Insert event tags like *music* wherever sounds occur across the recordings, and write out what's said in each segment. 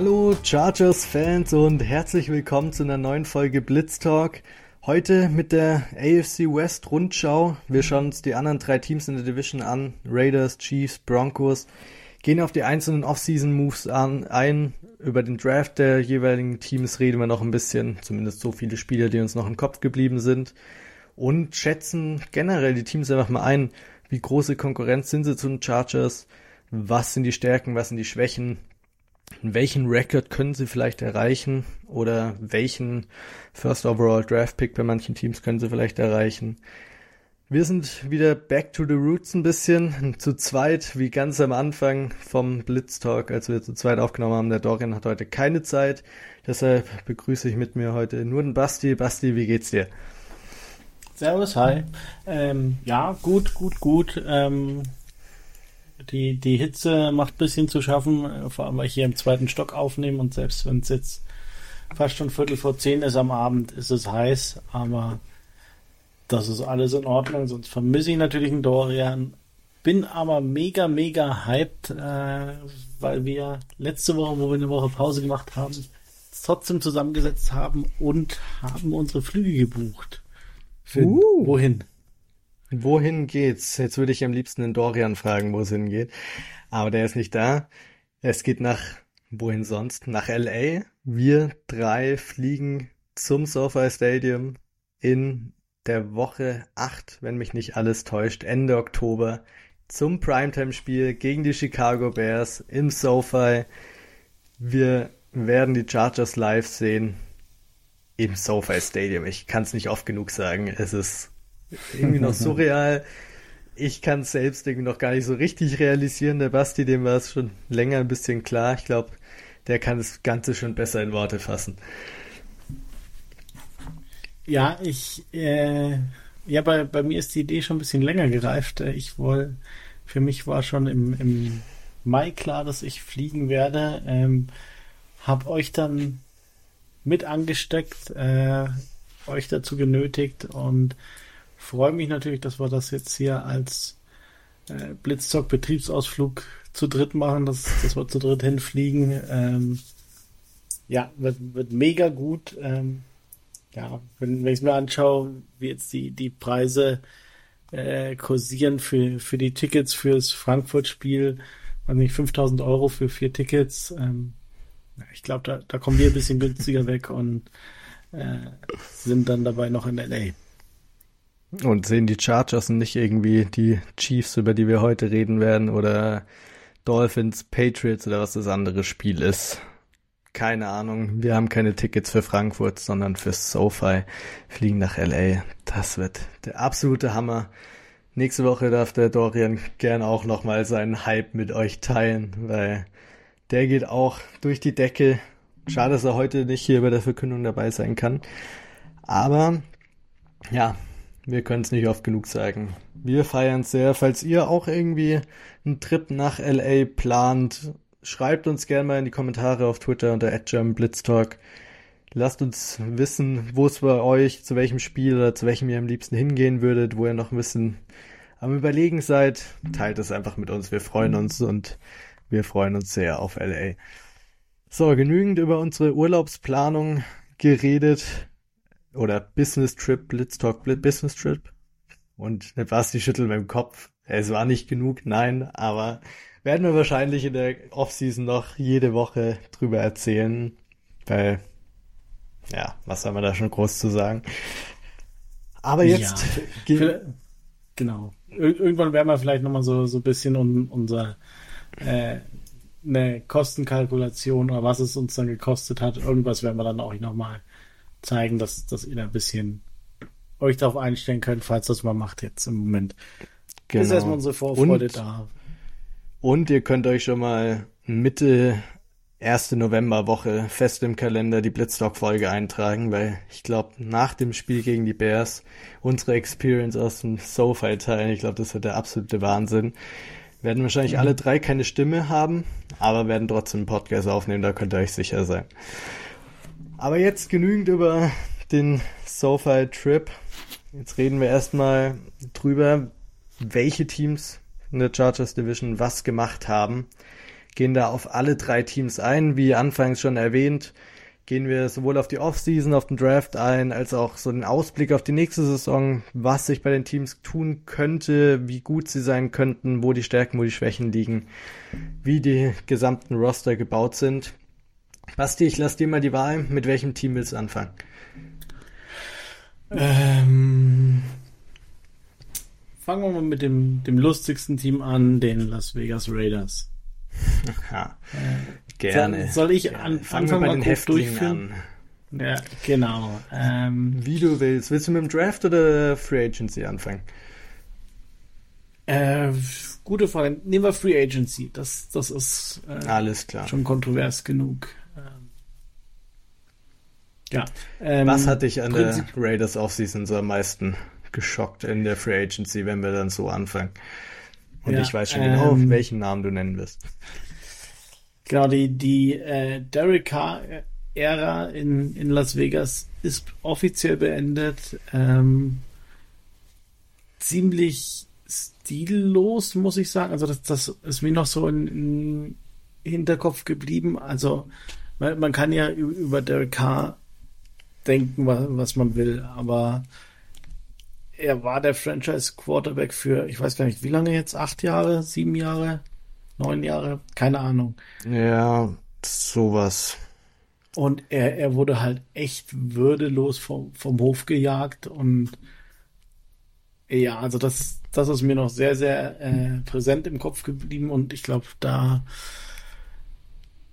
Hallo Chargers-Fans und herzlich willkommen zu einer neuen Folge Blitz Talk. Heute mit der AFC West Rundschau. Wir schauen uns die anderen drei Teams in der Division an. Raiders, Chiefs, Broncos. Gehen auf die einzelnen Off-Season-Moves ein. Über den Draft der jeweiligen Teams reden wir noch ein bisschen. Zumindest so viele Spieler, die uns noch im Kopf geblieben sind. Und schätzen generell die Teams einfach mal ein. Wie große Konkurrenz sind sie zu den Chargers? Was sind die Stärken? Was sind die Schwächen? Welchen Record können sie vielleicht erreichen oder welchen First Overall Draft Pick bei manchen Teams können sie vielleicht erreichen. Wir sind wieder back to the roots ein bisschen, zu zweit, wie ganz am Anfang vom Blitz Talk, als wir zu zweit aufgenommen haben. Der Dorian hat heute keine Zeit, deshalb begrüße ich mit mir heute nur den Basti. Basti, wie geht's dir? Servus, hi. Ähm, ja, gut, gut, gut. Ähm, die, die Hitze macht ein bisschen zu schaffen, vor allem weil ich hier im zweiten Stock aufnehme und selbst wenn es jetzt fast schon Viertel vor zehn ist am Abend, ist es heiß, aber das ist alles in Ordnung, sonst vermisse ich natürlich einen Dorian. Bin aber mega, mega hyped, äh, weil wir letzte Woche, wo wir eine Woche Pause gemacht haben, trotzdem zusammengesetzt haben und haben unsere Flüge gebucht. Für uh. wohin? Wohin geht's? Jetzt würde ich am liebsten den Dorian fragen, wo es hingeht. Aber der ist nicht da. Es geht nach, wohin sonst? Nach LA. Wir drei fliegen zum SoFi Stadium in der Woche 8, wenn mich nicht alles täuscht, Ende Oktober zum Primetime-Spiel gegen die Chicago Bears im SoFi. Wir werden die Chargers live sehen im SoFi Stadium. Ich kann es nicht oft genug sagen. Es ist irgendwie noch *laughs* surreal. Ich kann es selbst irgendwie noch gar nicht so richtig realisieren. Der Basti, dem war es schon länger ein bisschen klar. Ich glaube, der kann das Ganze schon besser in Worte fassen. Ja, ich, äh, ja, bei, bei mir ist die Idee schon ein bisschen länger gereift. Ich wollte, für mich war schon im, im Mai klar, dass ich fliegen werde. Ähm, hab euch dann mit angesteckt, äh, euch dazu genötigt und freue mich natürlich, dass wir das jetzt hier als äh, Blitzzock Betriebsausflug zu dritt machen, dass, dass wir zu dritt hinfliegen. Ähm, ja, wird, wird mega gut. Ähm, ja, wenn, wenn ich mir anschaue, wie jetzt die, die Preise äh, kursieren für, für die Tickets fürs Frankfurt-Spiel, also nicht 5000 Euro für vier Tickets. Ähm, ich glaube, da, da kommen wir ein bisschen günstiger weg und äh, sind dann dabei noch in LA. Und sehen die Chargers nicht irgendwie die Chiefs, über die wir heute reden werden, oder Dolphins, Patriots oder was das andere Spiel ist. Keine Ahnung. Wir haben keine Tickets für Frankfurt, sondern für SoFi. Fliegen nach LA. Das wird der absolute Hammer. Nächste Woche darf der Dorian gern auch nochmal seinen Hype mit euch teilen, weil der geht auch durch die Decke. Schade, dass er heute nicht hier bei der Verkündung dabei sein kann. Aber ja, wir können es nicht oft genug sagen. Wir feiern sehr. Falls ihr auch irgendwie einen Trip nach LA plant, schreibt uns gerne mal in die Kommentare auf Twitter unter @blitztalk. Lasst uns wissen, wo es bei euch, zu welchem Spiel oder zu welchem ihr am liebsten hingehen würdet, wo ihr noch ein bisschen am Überlegen seid. Teilt es einfach mit uns. Wir freuen uns und wir freuen uns sehr auf LA. So, genügend über unsere Urlaubsplanung geredet oder Business Trip, Blitztalk Business Trip. Und Basti schüttelt mit dem Kopf. Es war nicht genug, nein, aber werden wir wahrscheinlich in der Offseason noch jede Woche drüber erzählen, weil, ja, was soll man da schon groß zu sagen? Aber jetzt. Ja, genau. Ir irgendwann werden wir vielleicht nochmal so, so ein bisschen um, unser, äh, eine Kostenkalkulation oder was es uns dann gekostet hat. Irgendwas werden wir dann auch nochmal zeigen, dass, dass ihr da ein bisschen euch darauf einstellen könnt, falls das mal macht jetzt im Moment. Genau. Ist erstmal unsere Vorfreude und, da. Und ihr könnt euch schon mal Mitte erste Novemberwoche fest im Kalender die Blitzlock-Folge eintragen, weil ich glaube, nach dem Spiel gegen die Bears unsere Experience aus dem SoFi teilen, ich glaube, das wird der absolute Wahnsinn. Werden wahrscheinlich mhm. alle drei keine Stimme haben, aber werden trotzdem einen Podcast aufnehmen, da könnt ihr euch sicher sein. Aber jetzt genügend über den SoFi Trip. Jetzt reden wir erstmal drüber, welche Teams in der Chargers Division was gemacht haben. gehen da auf alle drei Teams ein, wie anfangs schon erwähnt gehen wir sowohl auf die Offseason, auf den Draft ein, als auch so einen Ausblick auf die nächste Saison, was sich bei den Teams tun könnte, wie gut sie sein könnten, wo die Stärken, wo die Schwächen liegen, wie die gesamten Roster gebaut sind. Basti, ich lasse dir mal die Wahl. Mit welchem Team willst du anfangen? Ähm, fangen wir mal mit dem, dem lustigsten Team an, den Las Vegas Raiders. Ja. Äh, Gerne. Soll ich an, Fangen wir bei den Häftlingen an. Ja, genau. Ähm, Wie du willst. Willst du mit dem Draft oder Free Agency anfangen? Äh, gute Frage. Nehmen wir Free Agency. Das, das ist äh, alles klar. Schon kontrovers genug. Ja. Ähm, Was hat dich an der Raiders Offseason so am meisten geschockt in der Free Agency, wenn wir dann so anfangen? Und ja, ich weiß schon genau, ähm, welchen Namen du nennen wirst. Genau, die, die äh, Derek Carr-Ära in, in Las Vegas ist offiziell beendet. Ähm, ziemlich stillos, muss ich sagen. Also das, das ist mir noch so in Hinterkopf geblieben. Also man, man kann ja über Derek Carr denken, was, was man will, aber er war der Franchise Quarterback für, ich weiß gar nicht, wie lange jetzt? Acht Jahre, sieben Jahre? neun Jahre, keine Ahnung. Ja, sowas. Und er, er wurde halt echt würdelos vom, vom Hof gejagt und ja, also das, das ist mir noch sehr, sehr äh, präsent im Kopf geblieben und ich glaube, da,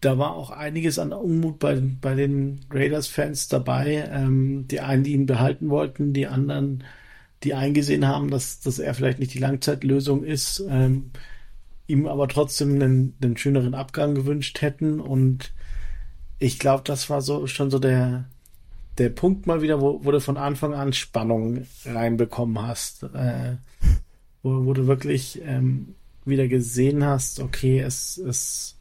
da war auch einiges an Unmut bei, bei den Raiders-Fans dabei. Ähm, die einen, die ihn behalten wollten, die anderen, die eingesehen haben, dass, dass er vielleicht nicht die Langzeitlösung ist. Ähm, ihm aber trotzdem einen, einen schöneren Abgang gewünscht hätten. Und ich glaube, das war so schon so der, der Punkt mal wieder, wo, wo du von Anfang an Spannung reinbekommen hast. Äh, wo, wo du wirklich ähm, wieder gesehen hast, okay, es, es,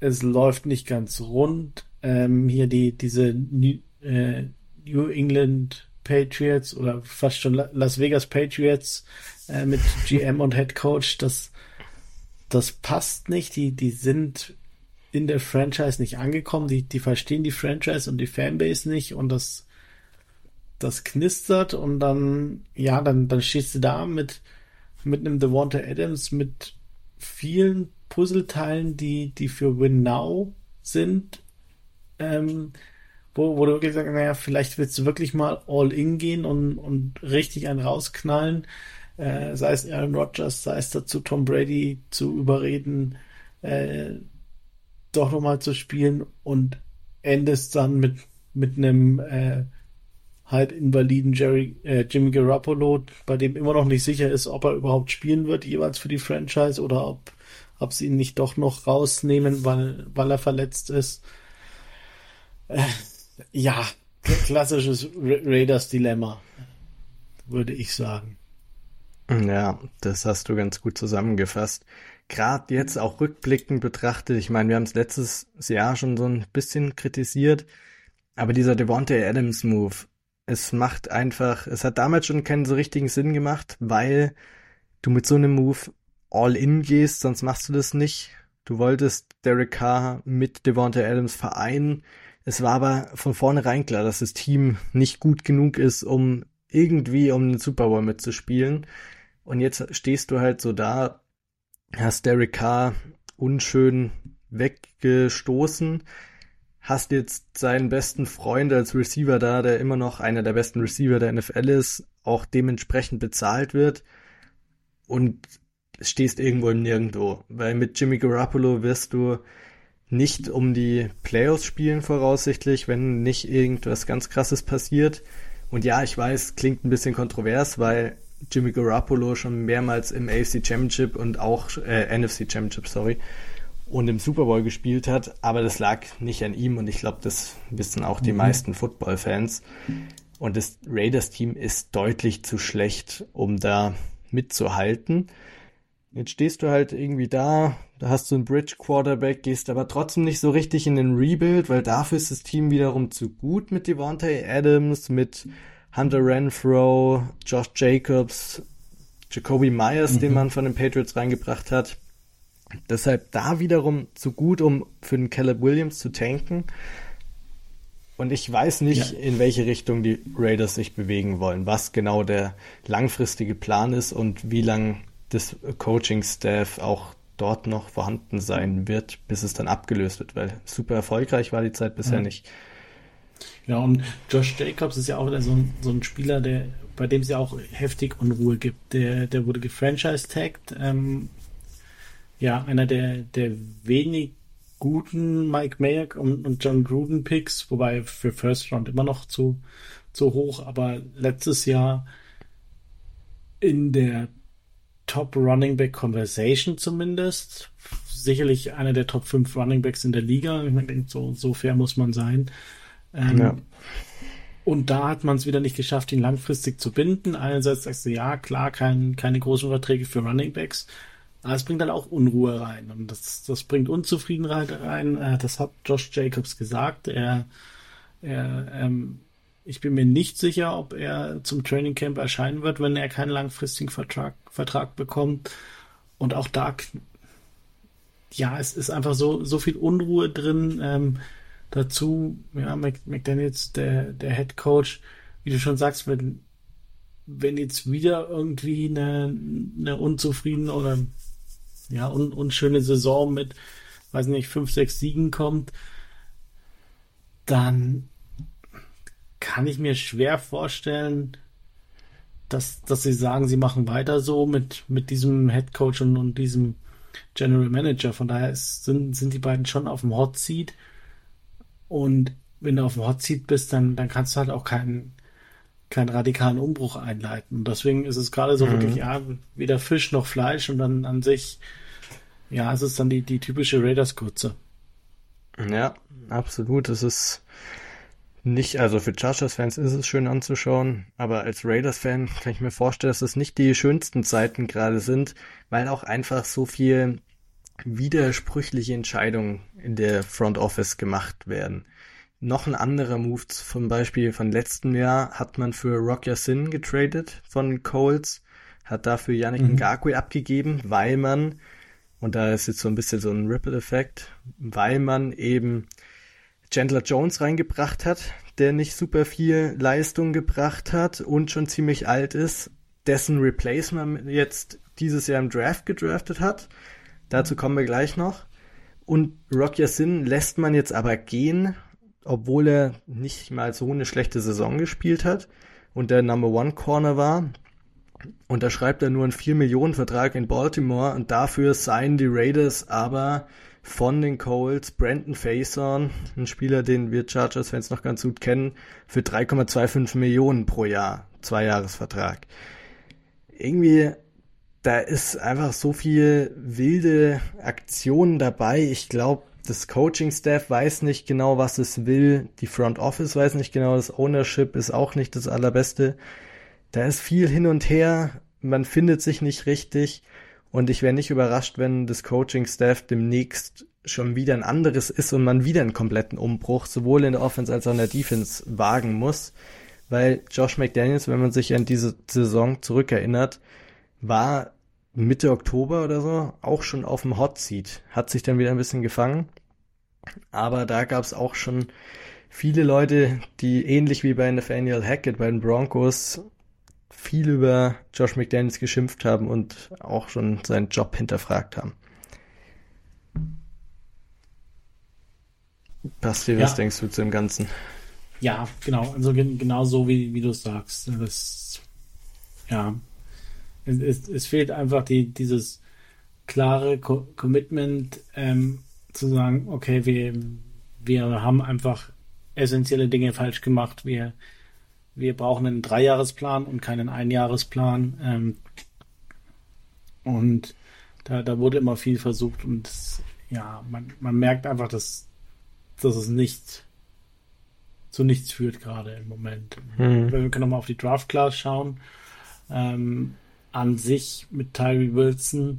es läuft nicht ganz rund. Ähm, hier die, diese New, äh, New England Patriots oder fast schon Las Vegas Patriots äh, mit *laughs* GM und Head Coach, das, das passt nicht. Die, die sind in der Franchise nicht angekommen. Die, die verstehen die Franchise und die Fanbase nicht und das, das knistert und dann, ja, dann, dann stehst du da mit, mit einem Devonta Adams, mit vielen Puzzleteilen, die, die für Win Now sind, ähm, wo, wo du wirklich sagst, naja, vielleicht willst du wirklich mal all in gehen und, und richtig einen rausknallen. Äh, sei es Aaron Rodgers, sei es dazu Tom Brady zu überreden, äh, doch nochmal zu spielen und endest dann mit, mit einem äh, halb invaliden Jerry, äh, Jimmy Garoppolo, bei dem immer noch nicht sicher ist, ob er überhaupt spielen wird, jeweils für die Franchise oder ob, ob sie ihn nicht doch noch rausnehmen, weil, weil er verletzt ist. Äh, ja, klassisches Ra Raiders Dilemma, würde ich sagen. Ja, das hast du ganz gut zusammengefasst. Gerade jetzt auch rückblickend betrachtet, ich meine, wir haben es letztes Jahr schon so ein bisschen kritisiert, aber dieser Devontae Adams Move, es macht einfach, es hat damals schon keinen so richtigen Sinn gemacht, weil du mit so einem Move all in gehst, sonst machst du das nicht. Du wolltest Derek Carr mit Devontae Adams vereinen. Es war aber von vornherein klar, dass das Team nicht gut genug ist, um irgendwie um den Super Bowl mitzuspielen. Und jetzt stehst du halt so da, hast Derek Carr unschön weggestoßen, hast jetzt seinen besten Freund als Receiver da, der immer noch einer der besten Receiver der NFL ist, auch dementsprechend bezahlt wird und stehst irgendwo im Nirgendwo, weil mit Jimmy Garoppolo wirst du nicht um die Playoffs spielen voraussichtlich, wenn nicht irgendwas ganz krasses passiert. Und ja, ich weiß, klingt ein bisschen kontrovers, weil Jimmy Garoppolo schon mehrmals im AFC Championship und auch äh, NFC Championship, sorry, und im Super Bowl gespielt hat, aber das lag nicht an ihm und ich glaube, das wissen auch die mhm. meisten Football-Fans. Und das Raiders-Team ist deutlich zu schlecht, um da mitzuhalten. Jetzt stehst du halt irgendwie da, da hast du einen Bridge Quarterback, gehst aber trotzdem nicht so richtig in den Rebuild, weil dafür ist das Team wiederum zu gut mit Devontae Adams, mit Hunter Renfro, Josh Jacobs, Jacoby Myers, mhm. den man von den Patriots reingebracht hat. Deshalb da wiederum zu gut, um für den Caleb Williams zu tanken. Und ich weiß nicht, ja. in welche Richtung die Raiders sich bewegen wollen, was genau der langfristige Plan ist und wie lang das Coaching-Staff auch dort noch vorhanden sein wird, bis es dann abgelöst wird, weil super erfolgreich war die Zeit bisher ja. nicht. Ja, und Josh Jacobs ist ja auch so ein, so ein Spieler, der, bei dem es ja auch heftig Unruhe gibt. Der, der wurde gefranchise-tagged. Ähm, ja, einer der, der wenig guten Mike Mayock und, und John Gruden Picks, wobei für First Round immer noch zu, zu hoch, aber letztes Jahr in der Top Running Back Conversation zumindest. Sicherlich einer der Top 5 Running Backs in der Liga. Ich denke, so, so fair muss man sein. Ähm, ja. Und da hat man es wieder nicht geschafft, ihn langfristig zu binden. Einerseits sagst du, ja, klar, kein, keine großen Verträge für Running Backs. Aber es bringt dann auch Unruhe rein. Und das, das bringt Unzufriedenheit rein. Äh, das hat Josh Jacobs gesagt. Er, er ähm, ich bin mir nicht sicher, ob er zum Training Camp erscheinen wird, wenn er keinen langfristigen Vertrag, Vertrag bekommt. Und auch da, ja, es ist einfach so, so viel Unruhe drin. Ähm, dazu, ja, McDaniels, der, der Head Coach, wie du schon sagst, wenn, wenn jetzt wieder irgendwie eine, eine unzufriedene oder ja, un, unschöne Saison mit, weiß nicht, fünf, sechs Siegen kommt, dann kann ich mir schwer vorstellen, dass, dass sie sagen, sie machen weiter so mit, mit diesem Head Coach und, und diesem General Manager. Von daher ist, sind, sind die beiden schon auf dem Hot Seat. Und wenn du auf dem Hot Seat bist, dann, dann kannst du halt auch keinen, keinen radikalen Umbruch einleiten. Und deswegen ist es gerade so mhm. wirklich, ja, weder Fisch noch Fleisch und dann an sich, ja, es ist dann die, die typische Raiders-Kurze. Ja, absolut. Es ist, nicht, also für Chargers-Fans ist es schön anzuschauen, aber als Raiders-Fan kann ich mir vorstellen, dass es nicht die schönsten Zeiten gerade sind, weil auch einfach so viel widersprüchliche Entscheidungen in der Front Office gemacht werden. Noch ein anderer Move zum Beispiel von letztem Jahr hat man für Rock Sin getradet von Coles, hat dafür Yannick mhm. Ngakwe abgegeben, weil man, und da ist jetzt so ein bisschen so ein Ripple-Effekt, weil man eben Chandler Jones reingebracht hat, der nicht super viel Leistung gebracht hat und schon ziemlich alt ist, dessen Replacement jetzt dieses Jahr im Draft gedraftet hat. Dazu kommen wir gleich noch. Und Rock Sin lässt man jetzt aber gehen, obwohl er nicht mal so eine schlechte Saison gespielt hat und der Number One Corner war. Und da schreibt er nur einen 4 Millionen Vertrag in Baltimore und dafür seien die Raiders aber von den Colts, Brandon Faison, ein Spieler, den wir Chargers-Fans noch ganz gut kennen, für 3,25 Millionen pro Jahr, Zweijahresvertrag. Irgendwie, da ist einfach so viel wilde Aktionen dabei. Ich glaube, das Coaching-Staff weiß nicht genau, was es will. Die Front Office weiß nicht genau. Das Ownership ist auch nicht das allerbeste. Da ist viel hin und her. Man findet sich nicht richtig. Und ich wäre nicht überrascht, wenn das Coaching-Staff demnächst schon wieder ein anderes ist und man wieder einen kompletten Umbruch sowohl in der Offense als auch in der Defense wagen muss. Weil Josh McDaniels, wenn man sich an diese Saison zurückerinnert, war Mitte Oktober oder so auch schon auf dem Hot Seat. Hat sich dann wieder ein bisschen gefangen. Aber da gab es auch schon viele Leute, die ähnlich wie bei Nathaniel Hackett bei den Broncos viel über Josh McDaniels geschimpft haben und auch schon seinen Job hinterfragt haben. Basti, was ja. denkst du zu dem Ganzen? Ja, genau, also genau so, wie, wie du es sagst. Das, ja, es, es, fehlt einfach die, dieses klare Co Commitment, ähm, zu sagen, okay, wir, wir haben einfach essentielle Dinge falsch gemacht. Wir, wir brauchen einen Dreijahresplan und keinen Einjahresplan. Ähm, und da, da wurde immer viel versucht und das, ja, man, man merkt einfach, dass, dass es nicht zu nichts führt gerade im Moment. Mhm. Wir können nochmal auf die Draft Class schauen. Ähm, an sich mit Tyree Wilson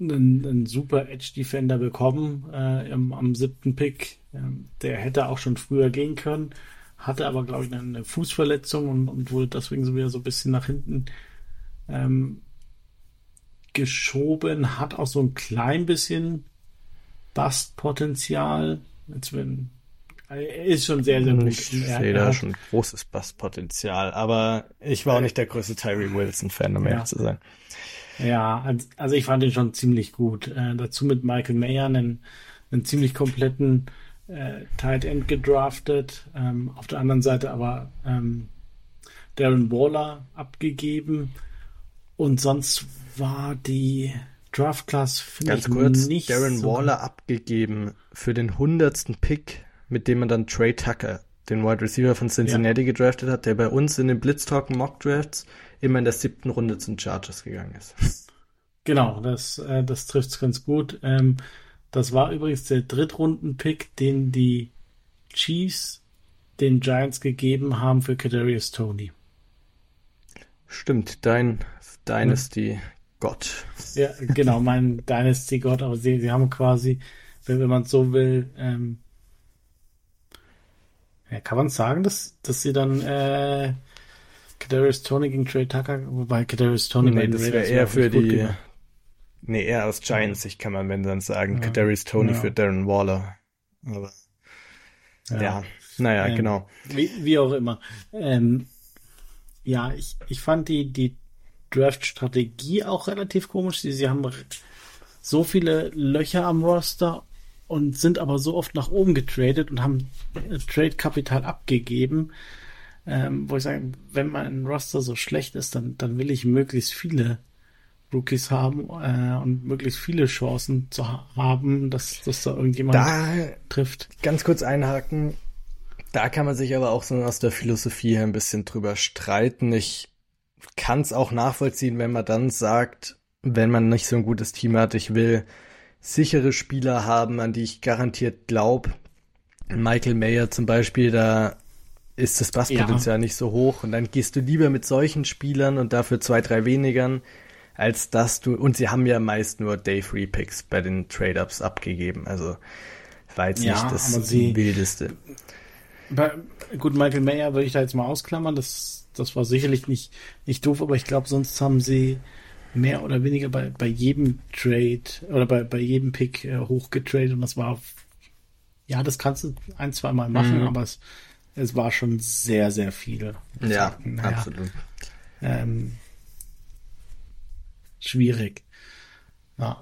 einen, einen super Edge Defender bekommen äh, im, am siebten Pick. Ähm, der hätte auch schon früher gehen können hatte aber, glaube ich, eine Fußverletzung und, und wurde deswegen so wieder so ein bisschen nach hinten ähm, geschoben, hat auch so ein klein bisschen Bastpotenzial. Jetzt wenn er ist schon sehr, sehr gut. Ich sehe da schon großes Bastpotenzial, aber ich war auch nicht der größte Tyree Wilson-Fan, um ja. ehrlich zu sein. Ja, also ich fand ihn schon ziemlich gut. Äh, dazu mit Michael Mayer einen, einen ziemlich kompletten äh, Tight End gedraftet. Ähm, auf der anderen Seite aber ähm, Darren Waller abgegeben. Und sonst war die Draft Class, finde ich, kurz, nicht Darren so Waller abgegeben für den hundertsten Pick, mit dem man dann Trey Tucker, den Wide Receiver von Cincinnati, ja. gedraftet hat, der bei uns in den Blitztalk Mock Drafts immer in der siebten Runde zum Chargers gegangen ist. Genau, das, äh, das trifft es ganz gut. Ähm, das war übrigens der Drittrunden-Pick, den die Chiefs den Giants gegeben haben für Kadarius Tony. Stimmt, dein Dynasty Gott. Ja, genau, mein Dynasty Gott, aber sie, sie haben quasi, wenn, wenn man so will, ähm, ja, kann man sagen, dass, dass sie dann äh, Kadarius Tony gegen Trey Tucker, wobei Kadarius Tony nee, das wäre eher für die gemacht. Nee, eher aus Giants Sicht kann man wenn dann sagen, ja. Kadarius Tony ja. für Darren Waller. Aber ja, ja. naja, ähm, genau. Wie, wie auch immer. Ähm, ja, ich, ich fand die, die Draft-Strategie auch relativ komisch. Sie, sie haben so viele Löcher am Roster und sind aber so oft nach oben getradet und haben Trade-Kapital abgegeben. Ähm, wo ich sage, wenn mein Roster so schlecht ist, dann, dann will ich möglichst viele Rookies haben äh, und möglichst viele Chancen zu haben, dass, dass da irgendjemand da trifft. Ganz kurz einhaken. Da kann man sich aber auch so aus der Philosophie her ein bisschen drüber streiten. Ich kann es auch nachvollziehen, wenn man dann sagt, wenn man nicht so ein gutes Team hat, ich will sichere Spieler haben, an die ich garantiert glaube. Michael Mayer zum Beispiel, da ist das Passpotenzial ja. nicht so hoch und dann gehst du lieber mit solchen Spielern und dafür zwei, drei wenigern, als dass du, und sie haben ja meist nur Day-Free Picks bei den Trade-Ups abgegeben, also war jetzt ja, nicht das sie, Wildeste. Bei, gut, Michael Mayer würde ich da jetzt mal ausklammern, das, das war sicherlich nicht, nicht doof, aber ich glaube, sonst haben sie mehr oder weniger bei, bei jedem Trade oder bei, bei jedem Pick äh, hochgetradet und das war, ja, das kannst du ein, zwei Mal machen, mhm. aber es, es war schon sehr, sehr viel. Ja, naja, absolut. Ähm, schwierig. Ja.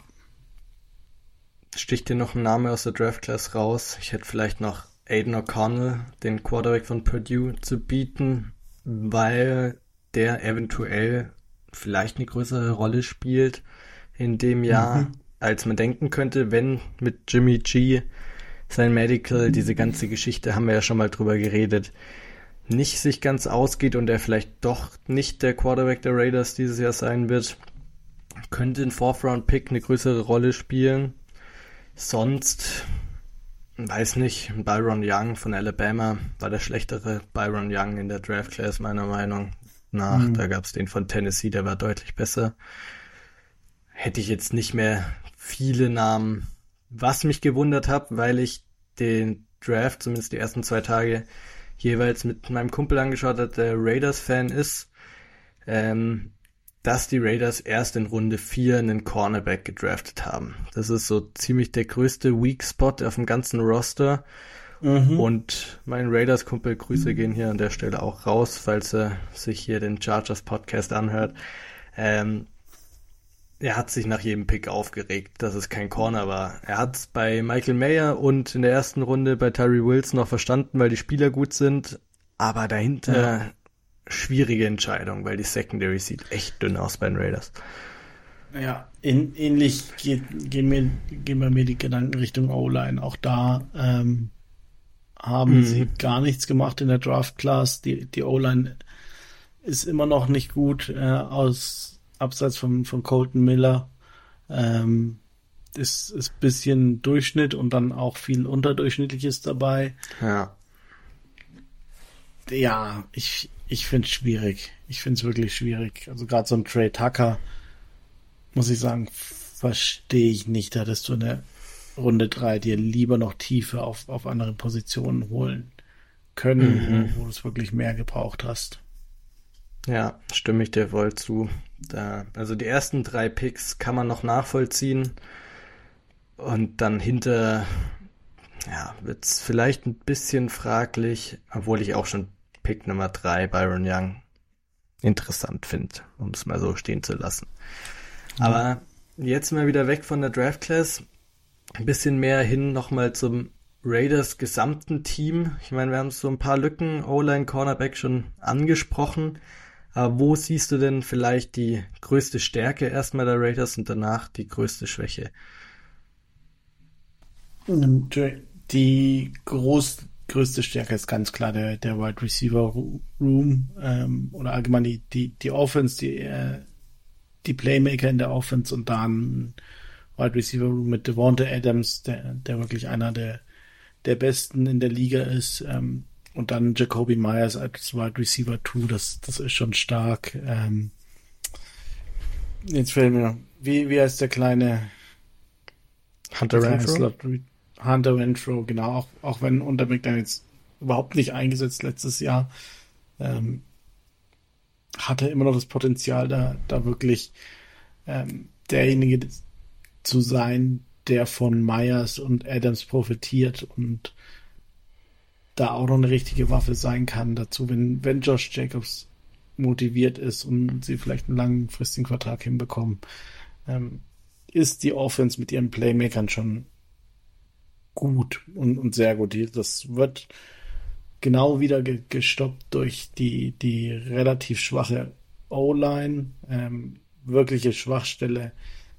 Sticht dir noch ein Name aus der Draft Class raus? Ich hätte vielleicht noch Aiden O'Connell, den Quarterback von Purdue, zu bieten, weil der eventuell vielleicht eine größere Rolle spielt in dem Jahr, mhm. als man denken könnte, wenn mit Jimmy G sein Medical, diese ganze Geschichte haben wir ja schon mal drüber geredet, nicht sich ganz ausgeht und er vielleicht doch nicht der Quarterback der Raiders dieses Jahr sein wird, könnte ein Fourth-Round-Pick eine größere Rolle spielen. Sonst, weiß nicht, Byron Young von Alabama war der schlechtere Byron Young in der Draft Class, meiner Meinung nach. Mhm. Da gab es den von Tennessee, der war deutlich besser. Hätte ich jetzt nicht mehr viele Namen was mich gewundert hat, weil ich den Draft, zumindest die ersten zwei Tage, jeweils mit meinem Kumpel angeschaut hat, der Raiders-Fan ist, ähm, dass die Raiders erst in Runde 4 einen Cornerback gedraftet haben. Das ist so ziemlich der größte Weak Spot auf dem ganzen Roster. Mhm. Und mein Raiders-Kumpel, Grüße gehen hier an der Stelle auch raus, falls er sich hier den Chargers Podcast anhört. Ähm, er hat sich nach jedem Pick aufgeregt, dass es kein Corner war. Er hat es bei Michael Mayer und in der ersten Runde bei Tyree Wilson noch verstanden, weil die Spieler gut sind. Aber dahinter ja. Schwierige Entscheidung, weil die Secondary sieht echt dünn aus bei den Raiders. Ja, in, ähnlich geht, gehen, mir, gehen bei mir die Gedanken Richtung O-Line. Auch da ähm, haben mhm. sie gar nichts gemacht in der Draft Class. Die, die O-Line ist immer noch nicht gut äh, aus abseits von, von Colton Miller, ähm, ist, ist bisschen Durchschnitt und dann auch viel Unterdurchschnittliches dabei. Ja. Ja, ich, ich finde es schwierig. Ich finde es wirklich schwierig. Also gerade so ein Trey Tucker, muss ich sagen, verstehe ich nicht. Da hättest du in der Runde 3 dir lieber noch Tiefe auf, auf andere Positionen holen können, mhm. wo, wo du es wirklich mehr gebraucht hast. Ja, stimme ich dir voll zu. Da, also die ersten drei Picks kann man noch nachvollziehen. Und dann hinter, ja, wird's vielleicht ein bisschen fraglich, obwohl ich auch schon Pick Nummer drei, Byron Young, interessant finde, um es mal so stehen zu lassen. Aber jetzt mal wieder weg von der Draft Class, ein bisschen mehr hin nochmal zum Raiders gesamten Team. Ich meine, wir haben so ein paar Lücken, O-Line, Cornerback schon angesprochen. Aber wo siehst du denn vielleicht die größte Stärke erstmal der Raiders und danach die größte Schwäche? Die groß, größte Stärke ist ganz klar der, der Wide Receiver Room ähm, oder allgemein die, die, die Offense, die, äh, die Playmaker in der Offense und dann Wide Receiver Room mit Devonta Adams, der, der wirklich einer der, der besten in der Liga ist. Ähm, und dann Jacoby Myers als Wide Receiver 2, das, das ist schon stark. Ähm, jetzt fällt mir, wie, wie heißt der kleine Hunter Renfro? Hunter Renfro, genau, auch, auch wenn dann jetzt überhaupt nicht eingesetzt letztes Jahr, ähm, hatte immer noch das Potenzial, da, da wirklich ähm, derjenige zu sein, der von Myers und Adams profitiert und da auch noch eine richtige Waffe sein kann dazu, wenn, wenn Josh Jacobs motiviert ist und sie vielleicht einen langfristigen Vertrag hinbekommen, ähm, ist die Offense mit ihren Playmakern schon gut und, und sehr gut. Das wird genau wieder ge gestoppt durch die, die relativ schwache O-Line. Ähm, wirkliche Schwachstelle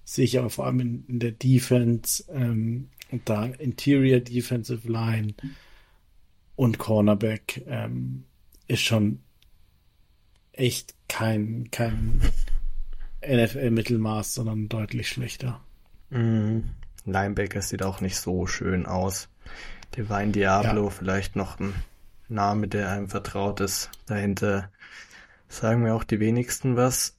sehe ich aber vor allem in, in der Defense ähm, und da Interior Defensive Line und Cornerback ähm, ist schon echt kein, kein NFL-Mittelmaß, sondern deutlich schlechter. Mm, Linebacker sieht auch nicht so schön aus. Divine Diablo, ja. vielleicht noch ein Name, der einem vertraut ist. Dahinter sagen mir auch die wenigsten was.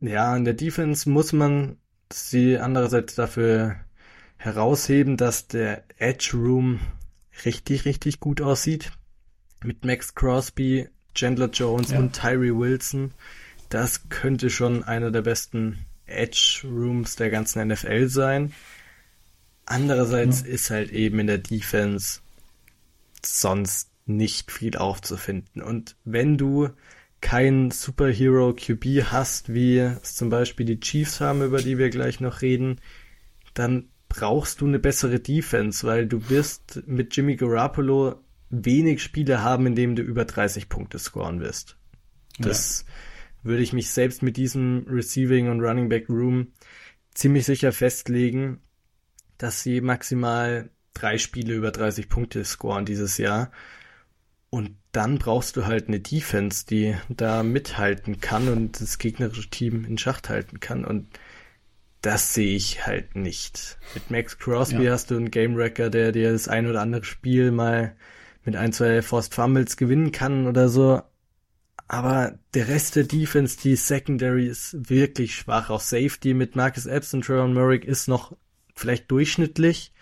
Ja, in der Defense muss man sie andererseits dafür herausheben, dass der Edge Room richtig, richtig gut aussieht. Mit Max Crosby, Chandler Jones ja. und Tyree Wilson. Das könnte schon einer der besten Edge Rooms der ganzen NFL sein. Andererseits ja. ist halt eben in der Defense sonst nicht viel aufzufinden. Und wenn du kein Superhero QB hast, wie es zum Beispiel die Chiefs haben, über die wir gleich noch reden, dann brauchst du eine bessere Defense, weil du wirst mit Jimmy Garoppolo wenig Spiele haben, in denen du über 30 Punkte scoren wirst. Das ja. würde ich mich selbst mit diesem Receiving und Running Back Room ziemlich sicher festlegen, dass sie maximal drei Spiele über 30 Punkte scoren dieses Jahr. Und dann brauchst du halt eine Defense, die da mithalten kann und das gegnerische Team in Schacht halten kann. Und das sehe ich halt nicht. Mit Max Crosby ja. hast du einen Game Wrecker, der dir das ein oder andere Spiel mal mit ein, zwei Forced Fumbles gewinnen kann oder so. Aber der Rest der Defense, die Secondary ist wirklich schwach. Auch Safety mit Marcus Epps und Trevor Merrick ist noch vielleicht durchschnittlich.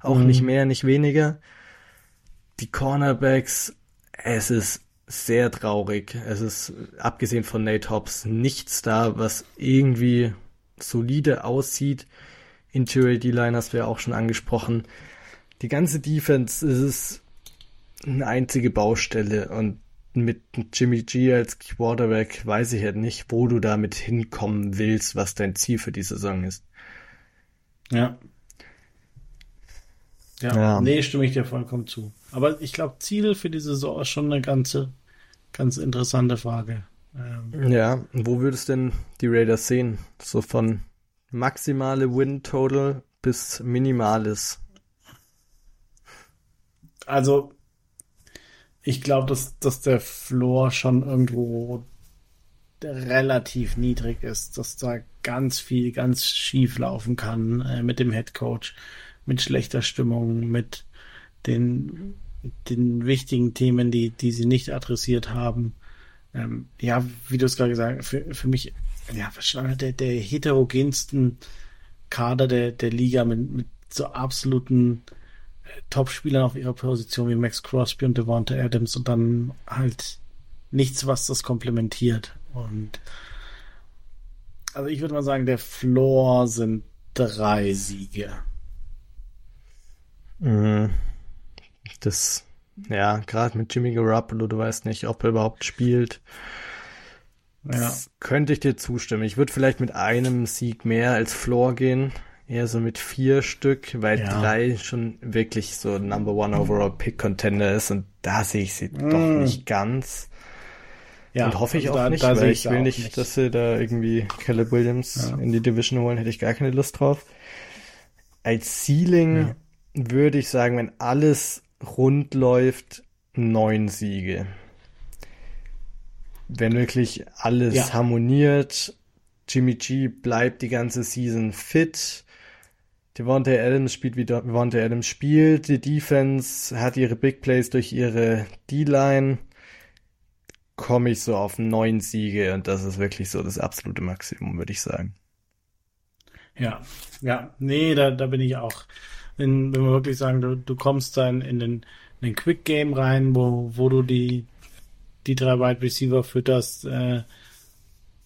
Auch mhm. nicht mehr, nicht weniger. Die Cornerbacks, es ist sehr traurig. Es ist, abgesehen von Nate Hobbs, nichts da, was irgendwie solide aussieht. Interior D-Line hast du ja auch schon angesprochen. Die ganze Defense ist eine einzige Baustelle und mit Jimmy G als Quarterback weiß ich halt nicht, wo du damit hinkommen willst, was dein Ziel für die Saison ist. Ja. Ja, ja. nee, stimme ich dir vollkommen zu. Aber ich glaube, Ziel für die Saison ist schon eine ganze, ganz interessante Frage. Ähm, ja, wo würdest du denn die Raiders sehen? So von maximale Win Total bis minimales. Also, ich glaube, dass, dass der Floor schon irgendwo relativ niedrig ist, dass da ganz viel ganz schief laufen kann äh, mit dem Head Coach, mit schlechter Stimmung, mit den, den wichtigen Themen, die, die sie nicht adressiert haben ähm, ja, wie du es gerade gesagt hast, für, für mich, ja, wahrscheinlich der, der heterogensten Kader der, der Liga mit, mit so absoluten äh, Top-Spielern auf ihrer Position wie Max Crosby und Devonta Adams und dann halt nichts, was das komplementiert. Und also ich würde mal sagen, der Floor sind drei Siege. Mhm. Das, ja, gerade mit Jimmy Garoppolo, du weißt nicht, ob er überhaupt spielt. Ja. könnte ich dir zustimmen. Ich würde vielleicht mit einem Sieg mehr als Floor gehen. Eher so mit vier Stück, weil ja. drei schon wirklich so Number One Overall Pick Contender ist und da sehe ich sie mm. doch nicht ganz. Ja, und hoffe ich also auch da, nicht, da weil ich will nicht, nicht, dass sie da irgendwie Caleb Williams ja. in die Division holen, hätte ich gar keine Lust drauf. Als Ceiling ja. würde ich sagen, wenn alles rund läuft, neun Siege. Wenn wirklich alles ja. harmoniert, Jimmy G bleibt die ganze Season fit, Devontae Adams spielt wie Devontae Adams spielt, die Defense hat ihre Big Plays durch ihre D-Line, komme ich so auf neun Siege und das ist wirklich so das absolute Maximum, würde ich sagen. Ja, ja, nee, da, da bin ich auch. Wenn, wenn wir wirklich sagen, du, du kommst dann in den, in den Quick Game rein, wo, wo du die, die drei Wide Receiver fütterst, äh,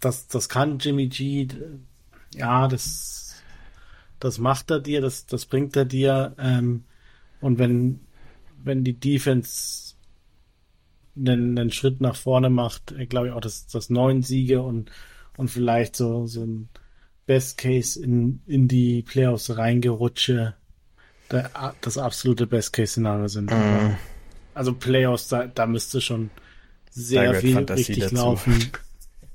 das, das kann Jimmy G, ja, das, das macht er dir, das, das bringt er dir, ähm, und wenn, wenn die Defense einen, einen Schritt nach vorne macht, äh, glaube ich auch, dass das neun Siege und, und vielleicht so, so ein Best Case in, in die Playoffs reingerutsche, der, das absolute Best Case Szenario sind. Mm. Also Playoffs, da, da müsste schon sehr viel Fantasie richtig dazu. laufen. *laughs*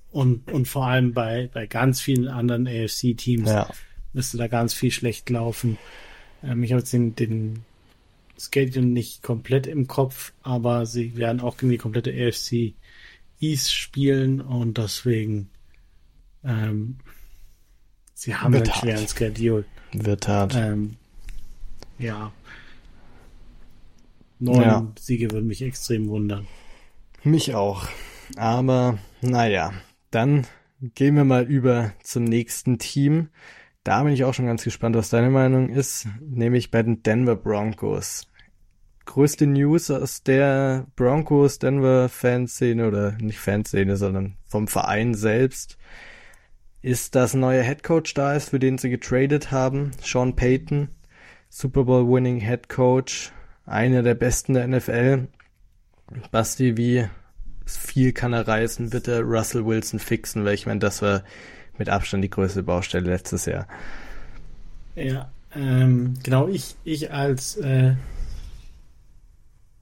Und, und vor allem bei, bei ganz vielen anderen AFC-Teams ja. müsste da ganz viel schlecht laufen. Ähm, ich habe jetzt den, den Schedule nicht komplett im Kopf, aber sie werden auch gegen die komplette AFC East spielen und deswegen ähm, sie haben Wird einen schweren Schedule. Wird hart. Ähm, ja. Neun ja. Siege würden mich extrem wundern. Mich auch. Aber naja, dann gehen wir mal über zum nächsten Team. Da bin ich auch schon ganz gespannt, was deine Meinung ist, nämlich bei den Denver Broncos. Größte News aus der Broncos Denver Fanszene oder nicht Fanszene, sondern vom Verein selbst ist, dass ein neuer Headcoach da ist, für den sie getradet haben. Sean Payton, Super Bowl winning Head Coach, einer der besten der NFL. Basti, wie viel kann er reißen? Bitte Russell Wilson fixen, weil ich meine, das war mit Abstand die größte Baustelle letztes Jahr. Ja, ähm, genau, ich, ich als äh,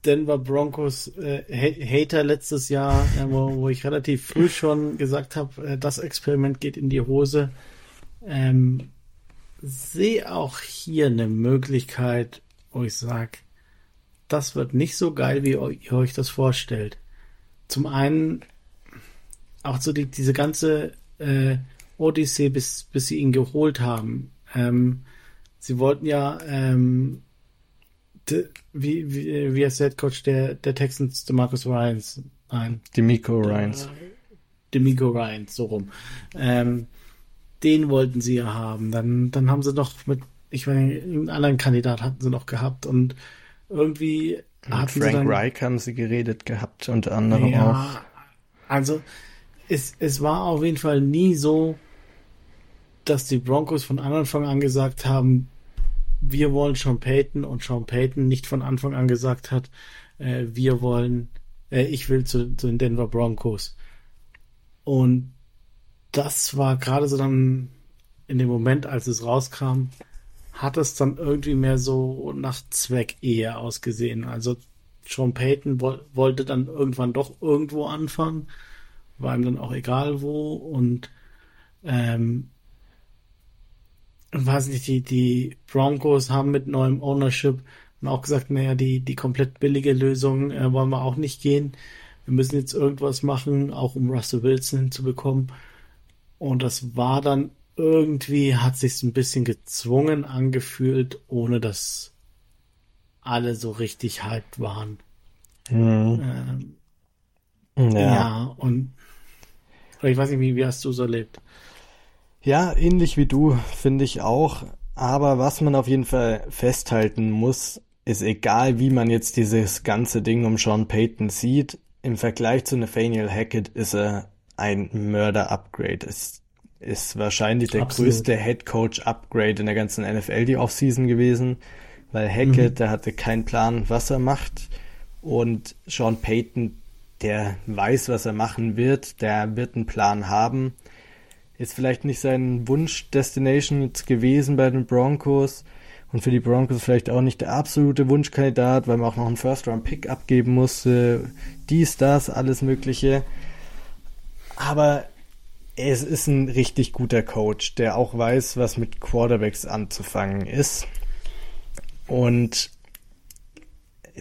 Denver Broncos äh, Hater letztes Jahr, äh, wo, wo ich relativ früh schon gesagt habe, äh, das Experiment geht in die Hose. Ähm, sehe auch hier eine Möglichkeit, wo ich sage, das wird nicht so geil, wie ihr euch das vorstellt. Zum einen auch so die, diese ganze äh, Odyssee, bis, bis sie ihn geholt haben. Ähm, sie wollten ja, ähm, de, wie, wie, wie heißt der Coach der, der Texans, DeMarcus Ryans? Nein. Demico Ryans. Demico Ryans, so rum. Ähm, den wollten sie ja haben. Dann, dann haben sie noch mit, ich meine, einen anderen Kandidat hatten sie noch gehabt und irgendwie mit hatten Frank dann, Reich haben sie geredet gehabt, unter anderem ja, auch. Also, es, es war auf jeden Fall nie so, dass die Broncos von Anfang an gesagt haben, wir wollen Sean Payton und Sean Payton nicht von Anfang an gesagt hat, äh, wir wollen, äh, ich will zu, zu den Denver Broncos. Und das war gerade so dann in dem Moment, als es rauskam, hat es dann irgendwie mehr so nach Zweck eher ausgesehen. Also Sean Payton wo wollte dann irgendwann doch irgendwo anfangen, war ihm dann auch egal wo und ähm, weiß nicht, die, die Broncos haben mit neuem Ownership auch gesagt, naja, die, die komplett billige Lösung äh, wollen wir auch nicht gehen. Wir müssen jetzt irgendwas machen, auch um Russell Wilson hinzubekommen. Und das war dann irgendwie, hat sich ein bisschen gezwungen angefühlt, ohne dass alle so richtig hyped waren. Mhm. Ähm, ja. ja, und ich weiß nicht, wie, wie hast du so erlebt? Ja, ähnlich wie du, finde ich auch. Aber was man auf jeden Fall festhalten muss, ist egal, wie man jetzt dieses ganze Ding um Sean Payton sieht, im Vergleich zu Nathaniel Hackett ist er ein Mörder-Upgrade. Es, ist wahrscheinlich der Absolut. größte Head Coach Upgrade in der ganzen NFL die Offseason gewesen, weil Hackett, Mhm. der hatte keinen Plan, was er macht und Sean Payton, der weiß, was er machen wird, der wird einen Plan haben. Ist vielleicht nicht sein Wunsch-Destination gewesen bei den Broncos und für die Broncos vielleicht auch nicht der absolute Wunschkandidat, weil man auch noch einen First-Round-Pick abgeben musste, dies, das, alles Mögliche. Aber es ist ein richtig guter Coach, der auch weiß, was mit Quarterbacks anzufangen ist. Und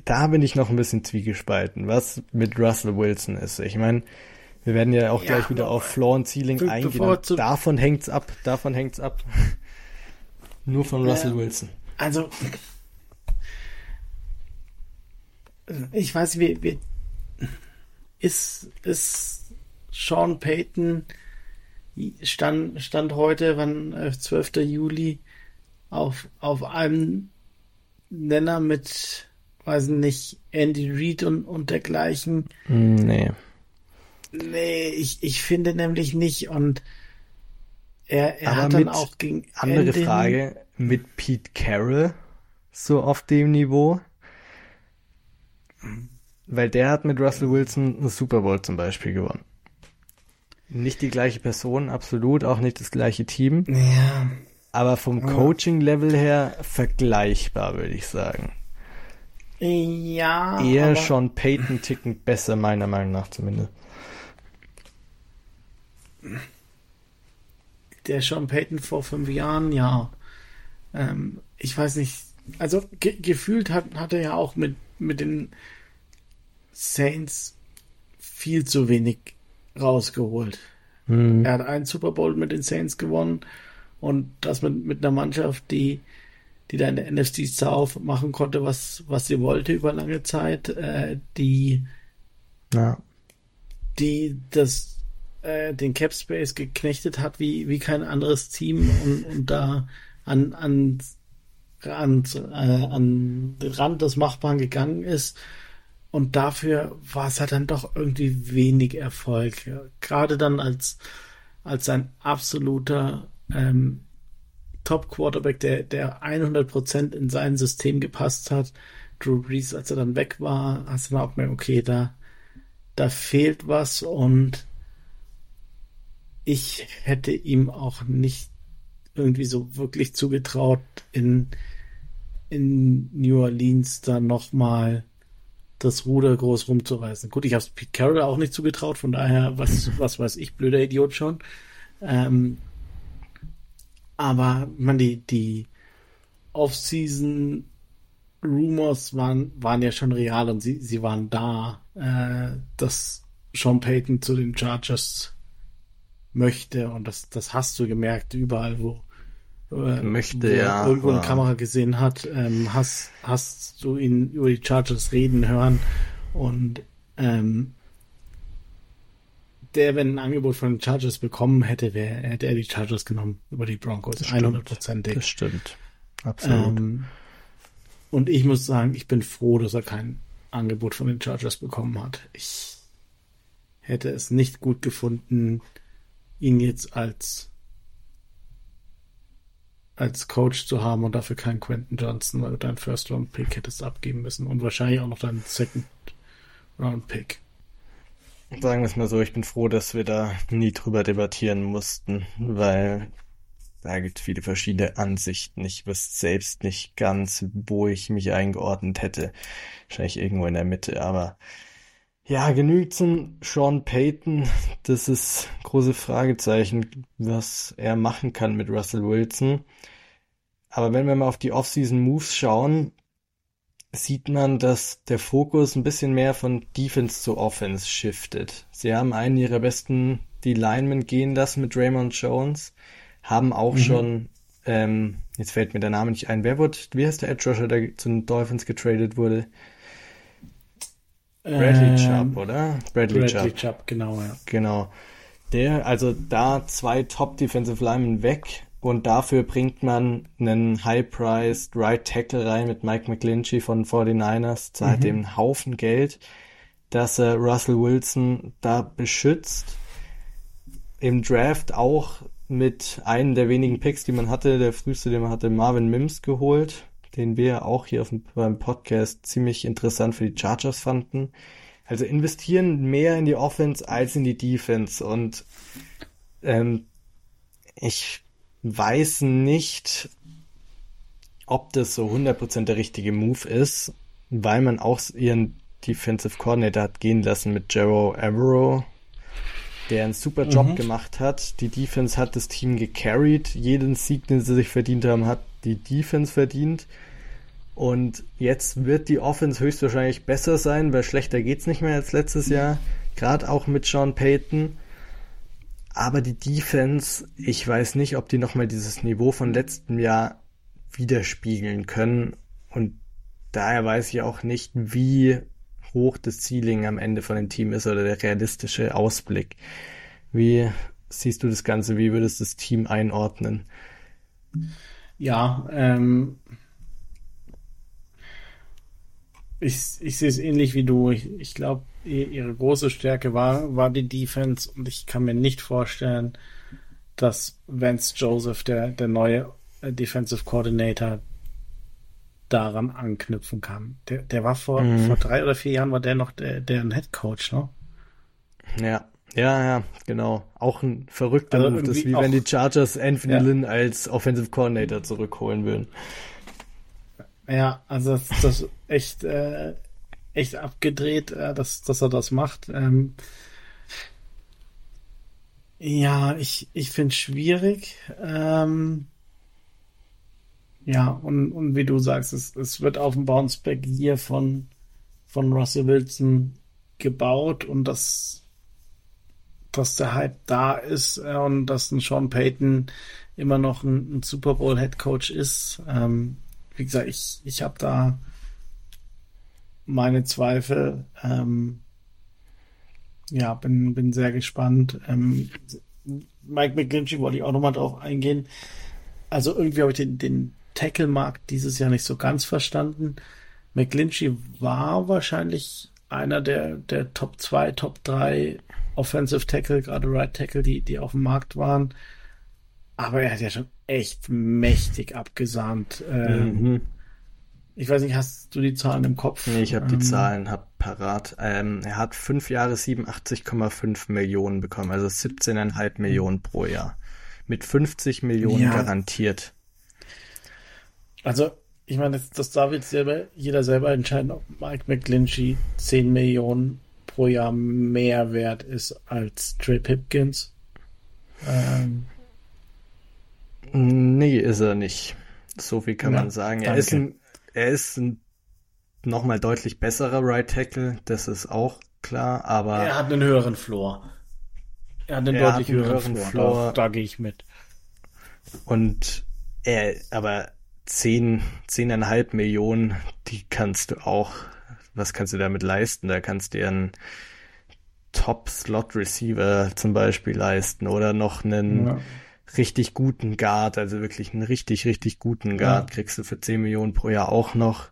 da bin ich noch ein bisschen zwiegespalten, was mit Russell Wilson ist. Ich meine, wir werden ja auch Ja, gleich wieder auf Floor und Ceiling be- eingehen. davon hängt's ab, davon hängt's ab. Nur von Russell Ja. Wilson. Also, ich weiß, wie, wie ist, ist Sean Payton stand, stand heute, wann, äh, 12. Juli, auf, auf einem Nenner mit, weiß nicht, Andy Reid und, und dergleichen. Hm, Nee. Nee, ich, ich finde nämlich nicht und er, er Aber hat dann auch gegen Andere Ende Frage, mit Pete Carroll so auf dem Niveau? Weil der hat mit Russell Wilson einen Super Bowl zum Beispiel gewonnen. Nicht die gleiche Person, absolut, auch nicht das gleiche Team, Ja, aber vom. Coaching-Level her vergleichbar, würde ich sagen. ja. Eher schon Peyton ticken besser, meiner Meinung nach zumindest. Der Sean Payton vor fünf Jahren, ja. Ähm, ich weiß nicht. Also ge gefühlt hat, hat er ja auch mit, mit den Saints viel zu wenig rausgeholt. Hm. Er hat einen Super Bowl mit den Saints gewonnen und das mit, mit einer Mannschaft, die, die da in der NFC South machen konnte, was, was sie wollte über lange Zeit, äh, die, Ja. die das, äh, den Cap Space geknechtet hat wie, wie kein anderes Team und, und da an, an, an, äh, an den Rand des Machbaren gegangen ist. Und dafür war es halt dann doch irgendwie wenig Erfolg. Gerade dann als, als ein absoluter ähm, Top-Quarterback, der, der 100% in sein System gepasst hat. Drew Brees, als er dann weg war, hast du dann auch gemerkt, okay, da, da fehlt was und ich hätte ihm auch nicht irgendwie so wirklich zugetraut, in, in New Orleans dann nochmal das Ruder groß rumzureißen. Gut, ich habe es Pete Carroll auch nicht zugetraut, von daher, was, was weiß ich, blöder Idiot schon. Ähm, aber man, die, die Off-Season Rumors waren, waren ja schon real und sie, sie waren da, äh, dass Sean Payton zu den Chargers möchte und das, das hast du gemerkt überall, wo äh, Möchte, wo er ja, irgendwo eine Kamera gesehen hat, ähm, hast, hast du ihn über die Chargers reden hören und ähm, der, wenn ein Angebot von den Chargers bekommen hätte, wär, hätte er die Chargers genommen über die Broncos, Das stimmt. 100%ig. Das stimmt. Absolut. Ähm, und ich muss sagen, ich bin froh, dass er kein Angebot von den Chargers bekommen hat. Ich hätte es nicht gut gefunden, ihn jetzt als als Coach zu haben und dafür keinen Quentin Johnson, weil du deinen First Round Pick hättest abgeben müssen und wahrscheinlich auch noch deinen Second Round Pick. Sagen wir es mal so, ich bin froh, dass wir da nie drüber debattieren mussten, weil da gibt es viele verschiedene Ansichten. Ich wüsste selbst nicht ganz, wo ich mich eingeordnet hätte. Wahrscheinlich irgendwo in der Mitte, aber ja, genügt zum Sean Payton. Das ist große Fragezeichen, was er machen kann mit Russell Wilson. Aber wenn wir mal auf die Offseason Moves schauen, sieht man, dass der Fokus ein bisschen mehr von Defense zu Offense shiftet. Sie haben einen ihrer besten D-Linemen gehen lassen mit Raymond Jones, haben auch Mhm. schon, ähm, jetzt fällt mir der Name nicht ein, wer wurde, wie heißt der Edge Rusher, der zu den Dolphins getradet wurde? Bradley Ähm, Chubb, oder? Bradley, Bradley Chubb. Chubb, genau, ja. Genau. Der, also da zwei Top Defensive Linemen weg und dafür bringt man einen High-Priced Right Tackle rein mit Mike McGlinchey von 49ers, zahlt Mhm. dem Haufen Geld, dass er Russell Wilson da beschützt. Im Draft auch mit einem der wenigen Picks, die man hatte, der früheste, den man hatte, Marvin Mims geholt, den wir auch hier auf dem, beim Podcast ziemlich interessant für die Chargers fanden. Also investieren mehr in die Offense als in die Defense und ähm, ich weiß nicht, ob das so 100% der richtige Move ist, weil man auch ihren Defensive Coordinator hat gehen lassen mit Jero Avero, der einen super Job mhm. gemacht hat. Die Defense hat das Team gecarried. Jeden Sieg, den sie sich verdient haben, hat die Defense verdient. Und jetzt wird die Offense höchstwahrscheinlich besser sein, weil schlechter geht's nicht mehr als letztes Jahr. Gerade auch mit Sean Payton. Aber die Defense, ich weiß nicht, ob die nochmal dieses Niveau von letztem Jahr widerspiegeln können. Und daher weiß ich auch nicht, wie hoch das Ceiling am Ende von dem Team ist oder der realistische Ausblick. Wie siehst du das Ganze? Wie würdest du das Team einordnen? Ja, ähm, ich, ich sehe es ähnlich wie du. Ich, ich glaube, ihre große Stärke war, war die Defense und ich kann mir nicht vorstellen, dass Vance Joseph, der, der neue äh, Defensive Coordinator, daran anknüpfen kann. Der, der war vor, mhm. vor drei oder vier Jahren war der noch der, der ein Head Coach, ne? Ja, ja, ja, genau. Auch ein verrückter also Move. Das ist wie auch, wenn die Chargers Anthony ja. Lynn als Offensive Coordinator zurückholen würden. Ja, also das, das echt, äh, echt abgedreht, äh, dass, dass er das macht. Ähm, ja, ich, ich finde es schwierig. Ähm, ja, und, und wie du sagst, es, es wird auf dem Bounceback hier von, von Russell Wilson gebaut und dass, dass der Hype da ist äh, und dass ein Sean Payton immer noch ein, ein Super Bowl Head Coach ist. Ähm, wie gesagt, ich, ich habe da meine Zweifel. Ähm, ja, bin, bin sehr gespannt. Ähm, Mike McGlinchey wollte ich auch nochmal drauf eingehen. Also irgendwie habe ich den, den Tackle-Markt dieses Jahr nicht so ganz verstanden. McGlinchey war wahrscheinlich einer der, der Top 2, Top 3 Offensive Tackle, gerade Right Tackle, die, die auf dem Markt waren. Aber er hat ja schon echt mächtig abgesahnt. Ähm, mhm. Ich weiß nicht, hast du die Zahlen im Kopf? Nee, ich habe die ähm, Zahlen hab parat. Ähm, er hat fünf Jahre 87,5 Millionen bekommen, also 17,5 Millionen pro Jahr. Mit 50 Millionen ja. garantiert. Also, ich meine, das, das darf jetzt selber, jeder selber entscheiden, ob Mike McGlinchey 10 Millionen pro Jahr mehr wert ist als Trey Pipkins. Ähm, Nee, ist er nicht. So viel kann ja, man sagen. Er ist ein, er ist ein nochmal deutlich besserer Right Tackle, das ist auch klar, aber. Er hat einen höheren Floor. Er hat einen er deutlich hat einen höheren, höheren Floor. Floor. Da, da gehe ich mit. Und er, aber zehn, zehneinhalb Millionen, die kannst du auch, was kannst du damit leisten? Da kannst du dir einen Top-Slot-Receiver zum Beispiel leisten oder noch einen, ja richtig guten Guard, also wirklich einen richtig, richtig guten Guard, ja. kriegst du für 10 Millionen pro Jahr auch noch.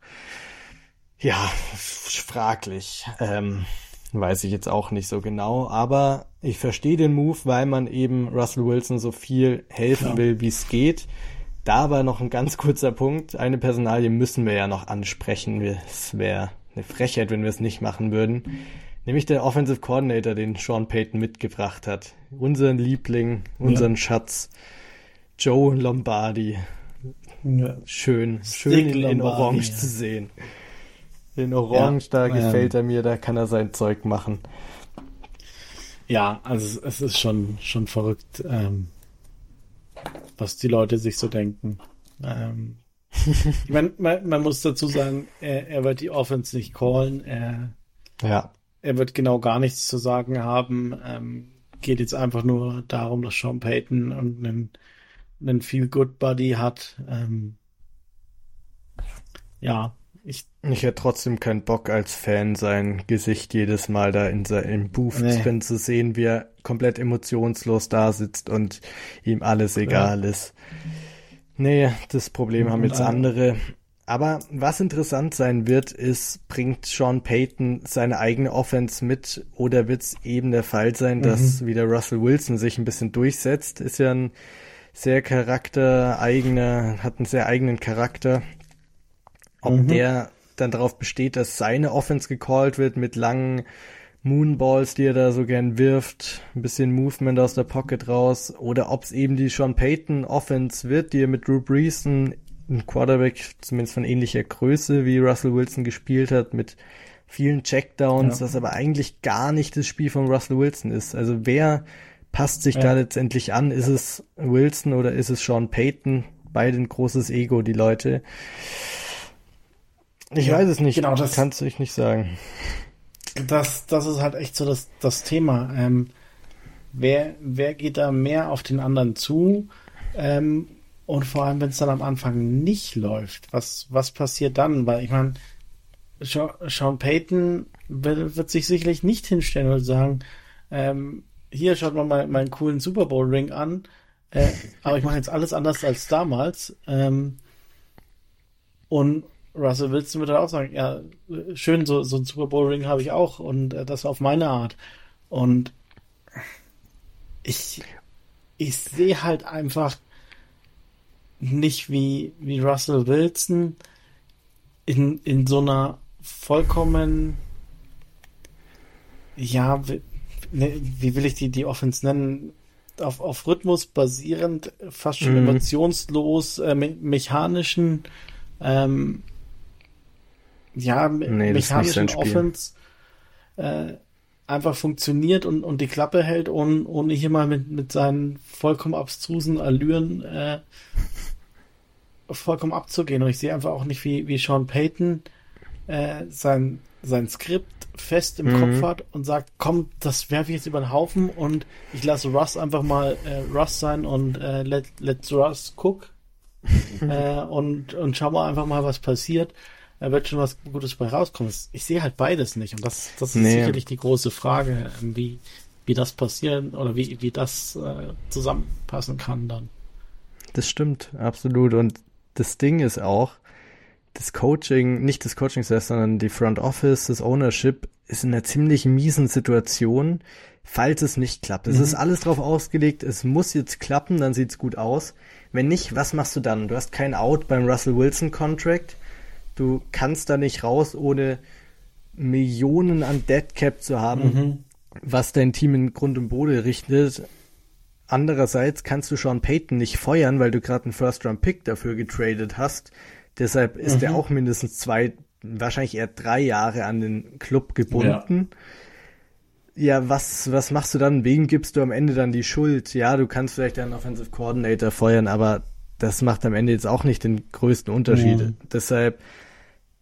Ja, fraglich. Ähm, weiß ich jetzt auch nicht so genau, aber ich verstehe den Move, weil man eben Russell Wilson so viel helfen ja. will, wie es geht. Da aber noch ein ganz kurzer Punkt. Eine Personalie müssen wir ja noch ansprechen. Es wäre eine Frechheit, wenn wir es nicht machen würden. Nämlich der Offensive Coordinator, den Sean Payton mitgebracht hat. Unseren Liebling, unseren ja. Schatz, Joe Lombardi. Ja. Schön, schön in, in, Orange ja. zu sehen. In Orange, da ähm, gefällt er mir, da kann er sein Zeug machen. Ja, also es ist schon, schon verrückt, ähm, was die Leute sich so denken. Ähm, *laughs* ich meine, man, man, muss dazu sagen, er, er wird die Offense nicht callen. Er, ja er wird genau gar nichts zu sagen haben. Ähm, geht jetzt einfach nur darum, dass Sean Payton und einen, einen Feel Good Buddy hat. Ähm, ja, ich. Ich hätte trotzdem keinen Bock als Fan sein Gesicht jedes Mal da in seinem Booth nee. zu sehen, wie er komplett emotionslos da sitzt und ihm alles egal ja. ist. Nee, das Problem haben jetzt andere. Aber was interessant sein wird, ist, bringt Sean Payton seine eigene Offense mit oder wird es eben der Fall sein, dass mhm. wieder Russell Wilson sich ein bisschen durchsetzt? Ist ja ein sehr charaktereigener, hat einen sehr eigenen Charakter. Ob mhm. der dann darauf besteht, dass seine Offense gecallt wird mit langen Moonballs, die er da so gern wirft, ein bisschen Movement aus der Pocket raus, oder ob es eben die Sean Payton Offense wird, die er mit Drew Brees, ein Quarterback zumindest von ähnlicher Größe wie Russell Wilson gespielt hat, mit vielen Checkdowns, ja. was aber eigentlich gar nicht das Spiel von Russell Wilson ist. Also wer passt sich ja. da letztendlich an? Ist es Wilson oder ist es Sean Payton? Beide ein großes Ego, die Leute. Ich ja, weiß es nicht. Genau, das kannst du ich nicht sagen. Das, das ist halt echt so das, das Thema. Ähm, wer, wer geht da mehr auf den anderen zu? Ähm, und vor allem, wenn es dann am Anfang nicht läuft, was, was passiert dann? Weil ich meine, Sean Payton wird, wird, sich sicherlich nicht hinstellen und sagen, ähm, hier schaut mal meinen coolen Super Bowl Ring an, äh, aber ich mache jetzt alles anders als damals. Ähm, und Russell Wilson würde auch sagen, ja, schön, so, so ein Super Bowl Ring habe ich auch und äh, das auf meine Art. Und ich, ich sehe halt einfach nicht wie, wie Russell Wilson in, in so einer vollkommen, ja, wie, ne, wie will ich die, die Offense nennen? Auf, auf Rhythmus basierend, fast schon mm. emotionslos, äh, me mechanischen, ähm, ja, nee, mechanischen Offense äh, einfach funktioniert und, und die Klappe hält, ohne, ohne hier mal mit, mit seinen vollkommen abstrusen Allüren äh, vollkommen abzugehen. Und ich sehe einfach auch nicht, wie, wie Sean Payton äh, sein, sein Skript fest im mhm. Kopf hat und sagt, komm, das werfe ich jetzt über den Haufen und ich lasse Russ einfach mal äh, Russ sein und äh, let, let Russ cook *laughs* äh, und, und schau mal einfach mal, was passiert. Da wird schon was Gutes bei rauskommen. Ich sehe halt beides nicht und das, das ist nee. sicherlich die große Frage, wie, wie das passieren oder wie, wie das äh, zusammenpassen kann dann. Das stimmt, absolut. Und das Ding ist auch, das Coaching, nicht das Coaching selbst, sondern die Front Office, das Ownership ist in einer ziemlich miesen Situation, falls es nicht klappt. Es mhm. ist alles drauf ausgelegt, es muss jetzt klappen, dann sieht's gut aus. Wenn nicht, was machst du dann? Du hast kein Out beim Russell Wilson Contract. Du kannst da nicht raus, ohne Millionen an Dead Cap zu haben, mhm. was dein Team in Grund und Boden richtet. Andererseits kannst du Sean Payton nicht feuern, weil du gerade einen First-Round-Pick dafür getradet hast. Deshalb ist mhm. er auch mindestens zwei, wahrscheinlich eher drei Jahre an den Club gebunden. Ja. ja, was, was machst du dann? Wem gibst du am Ende dann die Schuld? Ja, du kannst vielleicht einen Offensive Coordinator feuern, aber das macht am Ende jetzt auch nicht den größten Unterschied. Mhm. Deshalb,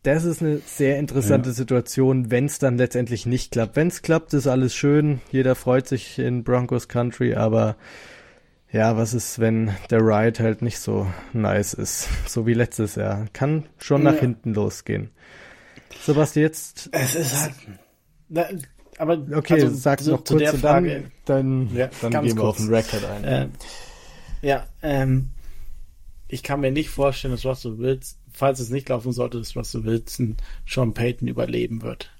das ist eine sehr interessante ja. Situation, wenn es dann letztendlich nicht klappt. Wenn es klappt, ist alles schön. Jeder freut sich in Broncos Country, aber ja, was ist, wenn der Ride halt nicht so nice ist? So wie letztes Jahr. Kann schon nach ja. hinten losgehen. So was jetzt. Es ist halt. Na, aber okay, also, sag noch zu kurz und Frage, dann, dann, ja, dann gehen wir kurz. auf den Record ein. Äh, ja, ähm, ich kann mir nicht vorstellen, dass Russell Wilson falls es nicht laufen sollte, dass Russell Wilson Sean Payton überleben wird.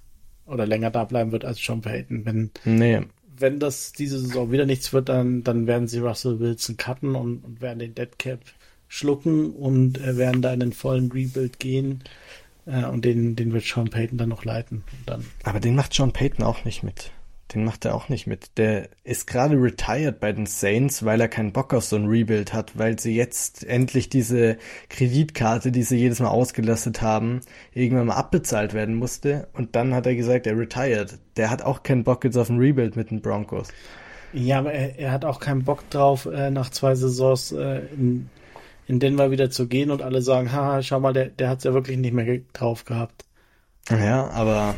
Oder länger da bleiben wird als Sean Payton. Wenn, nee. wenn das diese Saison wieder nichts wird, dann, dann werden sie Russell Wilson cutten und, und werden den Dead Cap schlucken und äh, werden da in den vollen Rebuild gehen. Äh, und den, den wird Sean Payton dann noch leiten. dann. Aber den macht Sean Payton auch nicht mit. Den macht er auch nicht mit. Der ist gerade retired bei den Saints, weil er keinen Bock auf so ein Rebuild hat, weil sie jetzt endlich diese Kreditkarte, die sie jedes Mal ausgelastet haben, irgendwann mal abbezahlt werden musste. Und dann hat er gesagt, er retired. Der hat auch keinen Bock jetzt auf ein Rebuild mit den Broncos. Ja, aber er, er hat auch keinen Bock drauf, äh, nach zwei Saisons äh, in, in Denver wieder zu gehen und alle sagen, haha, schau mal, der, der hat's ja wirklich nicht mehr drauf gehabt. Ja, aber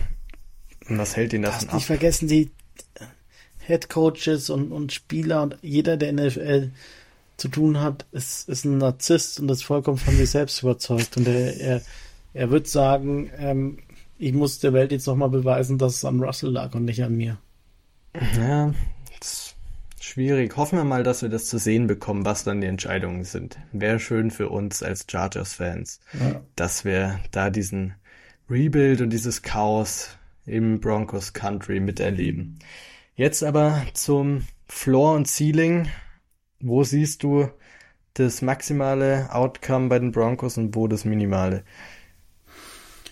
was hält ihn davon ab? Nicht vergessen, die, Head Coaches und, und Spieler und jeder, der NFL zu tun hat, ist, ist ein Narzisst und ist vollkommen von sich selbst überzeugt. Und er, er, er wird sagen, ähm, ich muss der Welt jetzt nochmal beweisen, dass es an Russell lag und nicht an mir. Ja, schwierig. Hoffen wir mal, dass wir das zu sehen bekommen, was dann die Entscheidungen sind. Wäre schön für uns als Chargers-Fans, ja. dass wir da diesen Rebuild und dieses Chaos im Broncos Country miterleben. Jetzt aber zum Floor und Ceiling. Wo siehst du das maximale Outcome bei den Broncos und wo das minimale?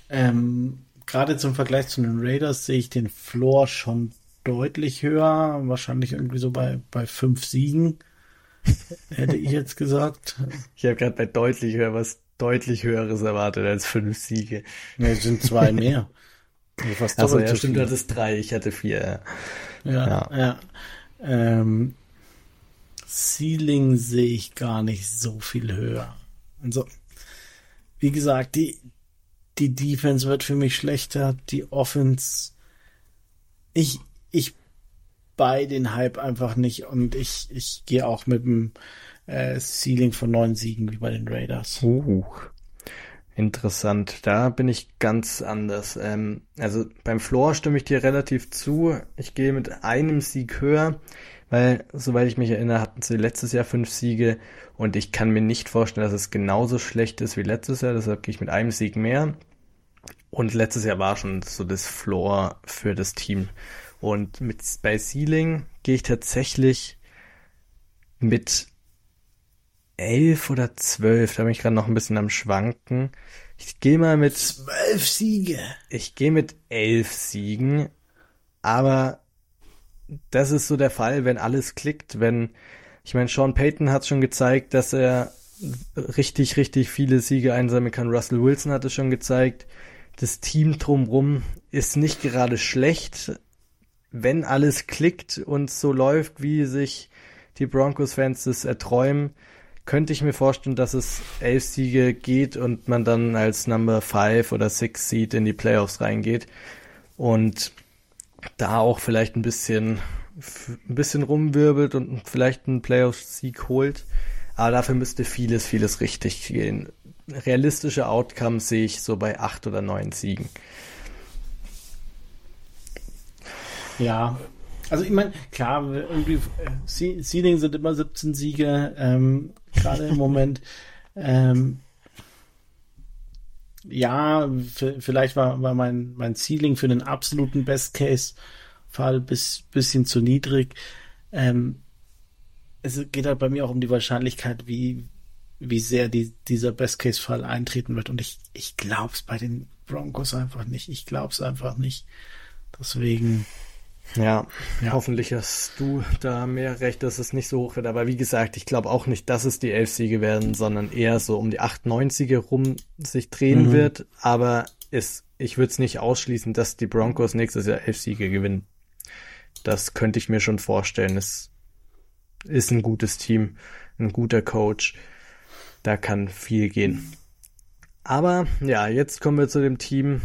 Ähm, Gerade zum Vergleich zu den Raiders sehe ich den Floor schon deutlich höher, wahrscheinlich irgendwie so bei, bei fünf Siegen, *laughs* hätte ich jetzt gesagt. Ich habe gerade bei deutlich höher was deutlich höheres erwartet als fünf Siege. Ne, es sind zwei mehr. *laughs* Fast also ja, stimmt, du hattest drei, ich hatte vier. Ja, ja. ja. Ähm, Ceiling sehe ich gar nicht so viel höher. Also, wie gesagt, die, die Defense wird für mich schlechter, die Offense. Ich, ich bei den Hype einfach nicht und ich, ich gehe auch mit dem äh, Ceiling von neun Siegen wie bei den Raiders. Uh, interessant. Da bin ich ganz anders. Ähm, also beim Floor stimme ich dir relativ zu. Ich gehe mit einem Sieg höher weil, soweit ich mich erinnere, hatten sie letztes Jahr fünf Siege und ich kann mir nicht vorstellen, dass es genauso schlecht ist wie letztes Jahr, deshalb gehe ich mit einem Sieg mehr. Und letztes Jahr war schon so das Floor für das Team. Und mit, bei Ceiling gehe ich tatsächlich mit elf oder zwölf, da bin ich gerade noch ein bisschen am Schwanken. Ich gehe mal mit zwölf Siege. Ich gehe mit elf Siegen, aber das ist so der Fall, wenn alles klickt, wenn, ich meine, Sean Payton hat schon gezeigt, dass er richtig, richtig viele Siege einsammeln kann. Russell Wilson hat es schon gezeigt. Das Team drumrum ist nicht gerade schlecht. Wenn alles klickt und so läuft, wie sich die Broncos-Fans das erträumen, könnte ich mir vorstellen, dass es elf Siege geht und man dann als Number 5 oder 6 Seed in die Playoffs reingeht. Und da auch vielleicht ein bisschen, ein bisschen rumwirbelt und vielleicht einen Playoff-Sieg holt. Aber dafür müsste vieles, vieles richtig gehen. Realistische Outcomes sehe ich so bei acht oder neun Siegen. Ja, also ich meine, klar, irgendwie äh, Seeding sind immer 17 Siege, ähm, gerade im Moment. *laughs* Ähm, ja, vielleicht war, war mein, mein Ceiling für den absoluten Best-Case-Fall bis bisschen zu niedrig. Ähm, es geht halt bei mir auch um die Wahrscheinlichkeit, wie, wie sehr die, dieser Best-Case-Fall eintreten wird. Und ich, ich glaube es bei den Broncos einfach nicht. Ich glaube es einfach nicht. Deswegen ja, ja, hoffentlich hast du da mehr recht, dass es nicht so hoch wird. Aber wie gesagt, ich glaube auch nicht, dass es die elf Siege werden, sondern eher so um die acht, neun Siege rum sich drehen mhm. wird. Aber es, ich würde es nicht ausschließen, dass die Broncos nächstes Jahr elf Siege gewinnen. Das könnte ich mir schon vorstellen. Es ist ein gutes Team, ein guter Coach. Da kann viel gehen. Aber ja, jetzt kommen wir zu dem Team,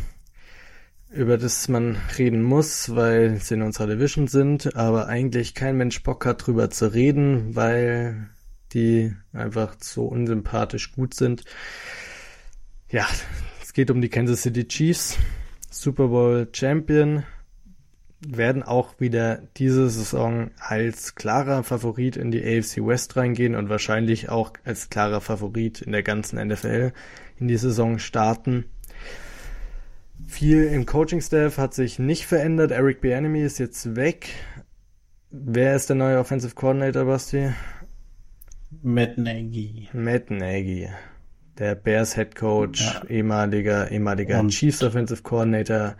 über das man reden muss, weil sie in unserer Division sind, aber eigentlich kein Mensch Bock hat drüber zu reden, weil die einfach so unsympathisch gut sind. Ja, es geht um die Kansas City Chiefs, Super Bowl Champion, werden auch wieder diese Saison als klarer Favorit in die AFC West reingehen und wahrscheinlich auch als klarer Favorit in der ganzen NFL in die Saison starten. Viel im Coaching-Staff hat sich nicht verändert. Eric Bieniemy ist jetzt weg. Wer ist der neue Offensive Coordinator, Basti? Matt Nagy. Matt Nagy. Der Bears Head Coach, ja. ehemaliger, ehemaliger Und Chiefs Offensive Coordinator.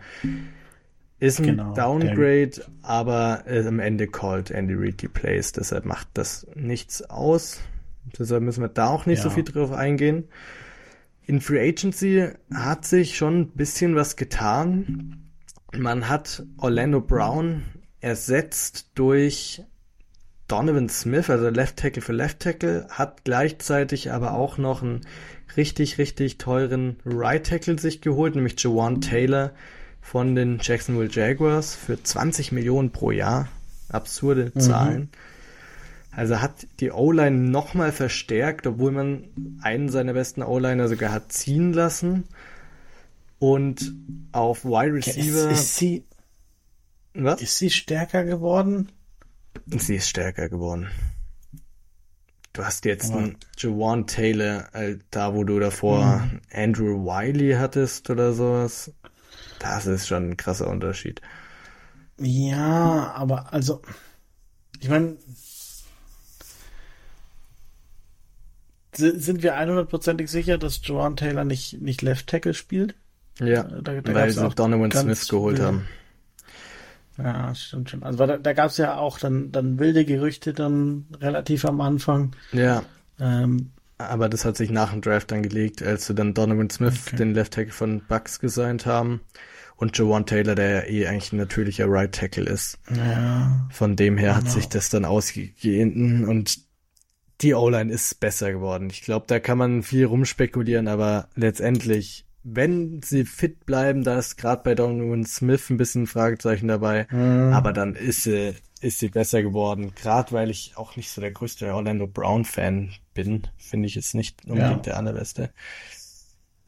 Ist ein genau, Downgrade, der... aber am Ende called Andy Reid die Plays. Deshalb macht das nichts aus. Deshalb müssen wir da auch nicht ja. so viel drauf eingehen. In Free Agency hat sich schon ein bisschen was getan. Man hat Orlando Brown ersetzt durch Donovan Smith, also Left Tackle für Left Tackle, hat gleichzeitig aber auch noch einen richtig, richtig teuren Right Tackle sich geholt, nämlich Jawan Taylor von den Jacksonville Jaguars für 20 Millionen pro Jahr. Absurde mhm. Also hat die O-Line nochmal verstärkt, obwohl man einen seiner besten O-Liner sogar hat ziehen lassen. Und auf Wide Receiver. Ist, ist sie, was? Ist sie stärker geworden? Sie ist stärker geworden. Du hast jetzt ja. einen Jawan Taylor, äh, da wo du davor mhm. Andrew Wiley hattest oder sowas. Das ist schon ein krasser Unterschied. Ja, aber also, ich meine, sind wir 100%ig sicher, dass Joan Taylor nicht, nicht Left Tackle spielt? Ja, da, da weil sie Donovan Smith geholt haben. Ja, stimmt schon. Also da, da gab es ja auch dann, dann wilde Gerüchte dann relativ am Anfang. Ja. Ähm, aber das hat sich nach dem Draft dann gelegt, als sie dann Donovan Smith, okay. den Left Tackle von Bucks gesigned haben. Und Jawan Taylor, der ja eh eigentlich ein natürlicher Right Tackle ist. Ja. Von dem her genau. hat sich das dann ausgegeben und die O-Line ist besser geworden. Ich glaube, da kann man viel rumspekulieren, aber letztendlich wenn sie fit bleiben, da ist gerade bei Donovan Smith ein bisschen ein Fragezeichen dabei. Mhm. Aber dann ist sie, ist sie besser geworden. Gerade weil ich auch nicht so der größte Orlando Brown-Fan bin, finde ich es nicht unbedingt ja. der allerbeste.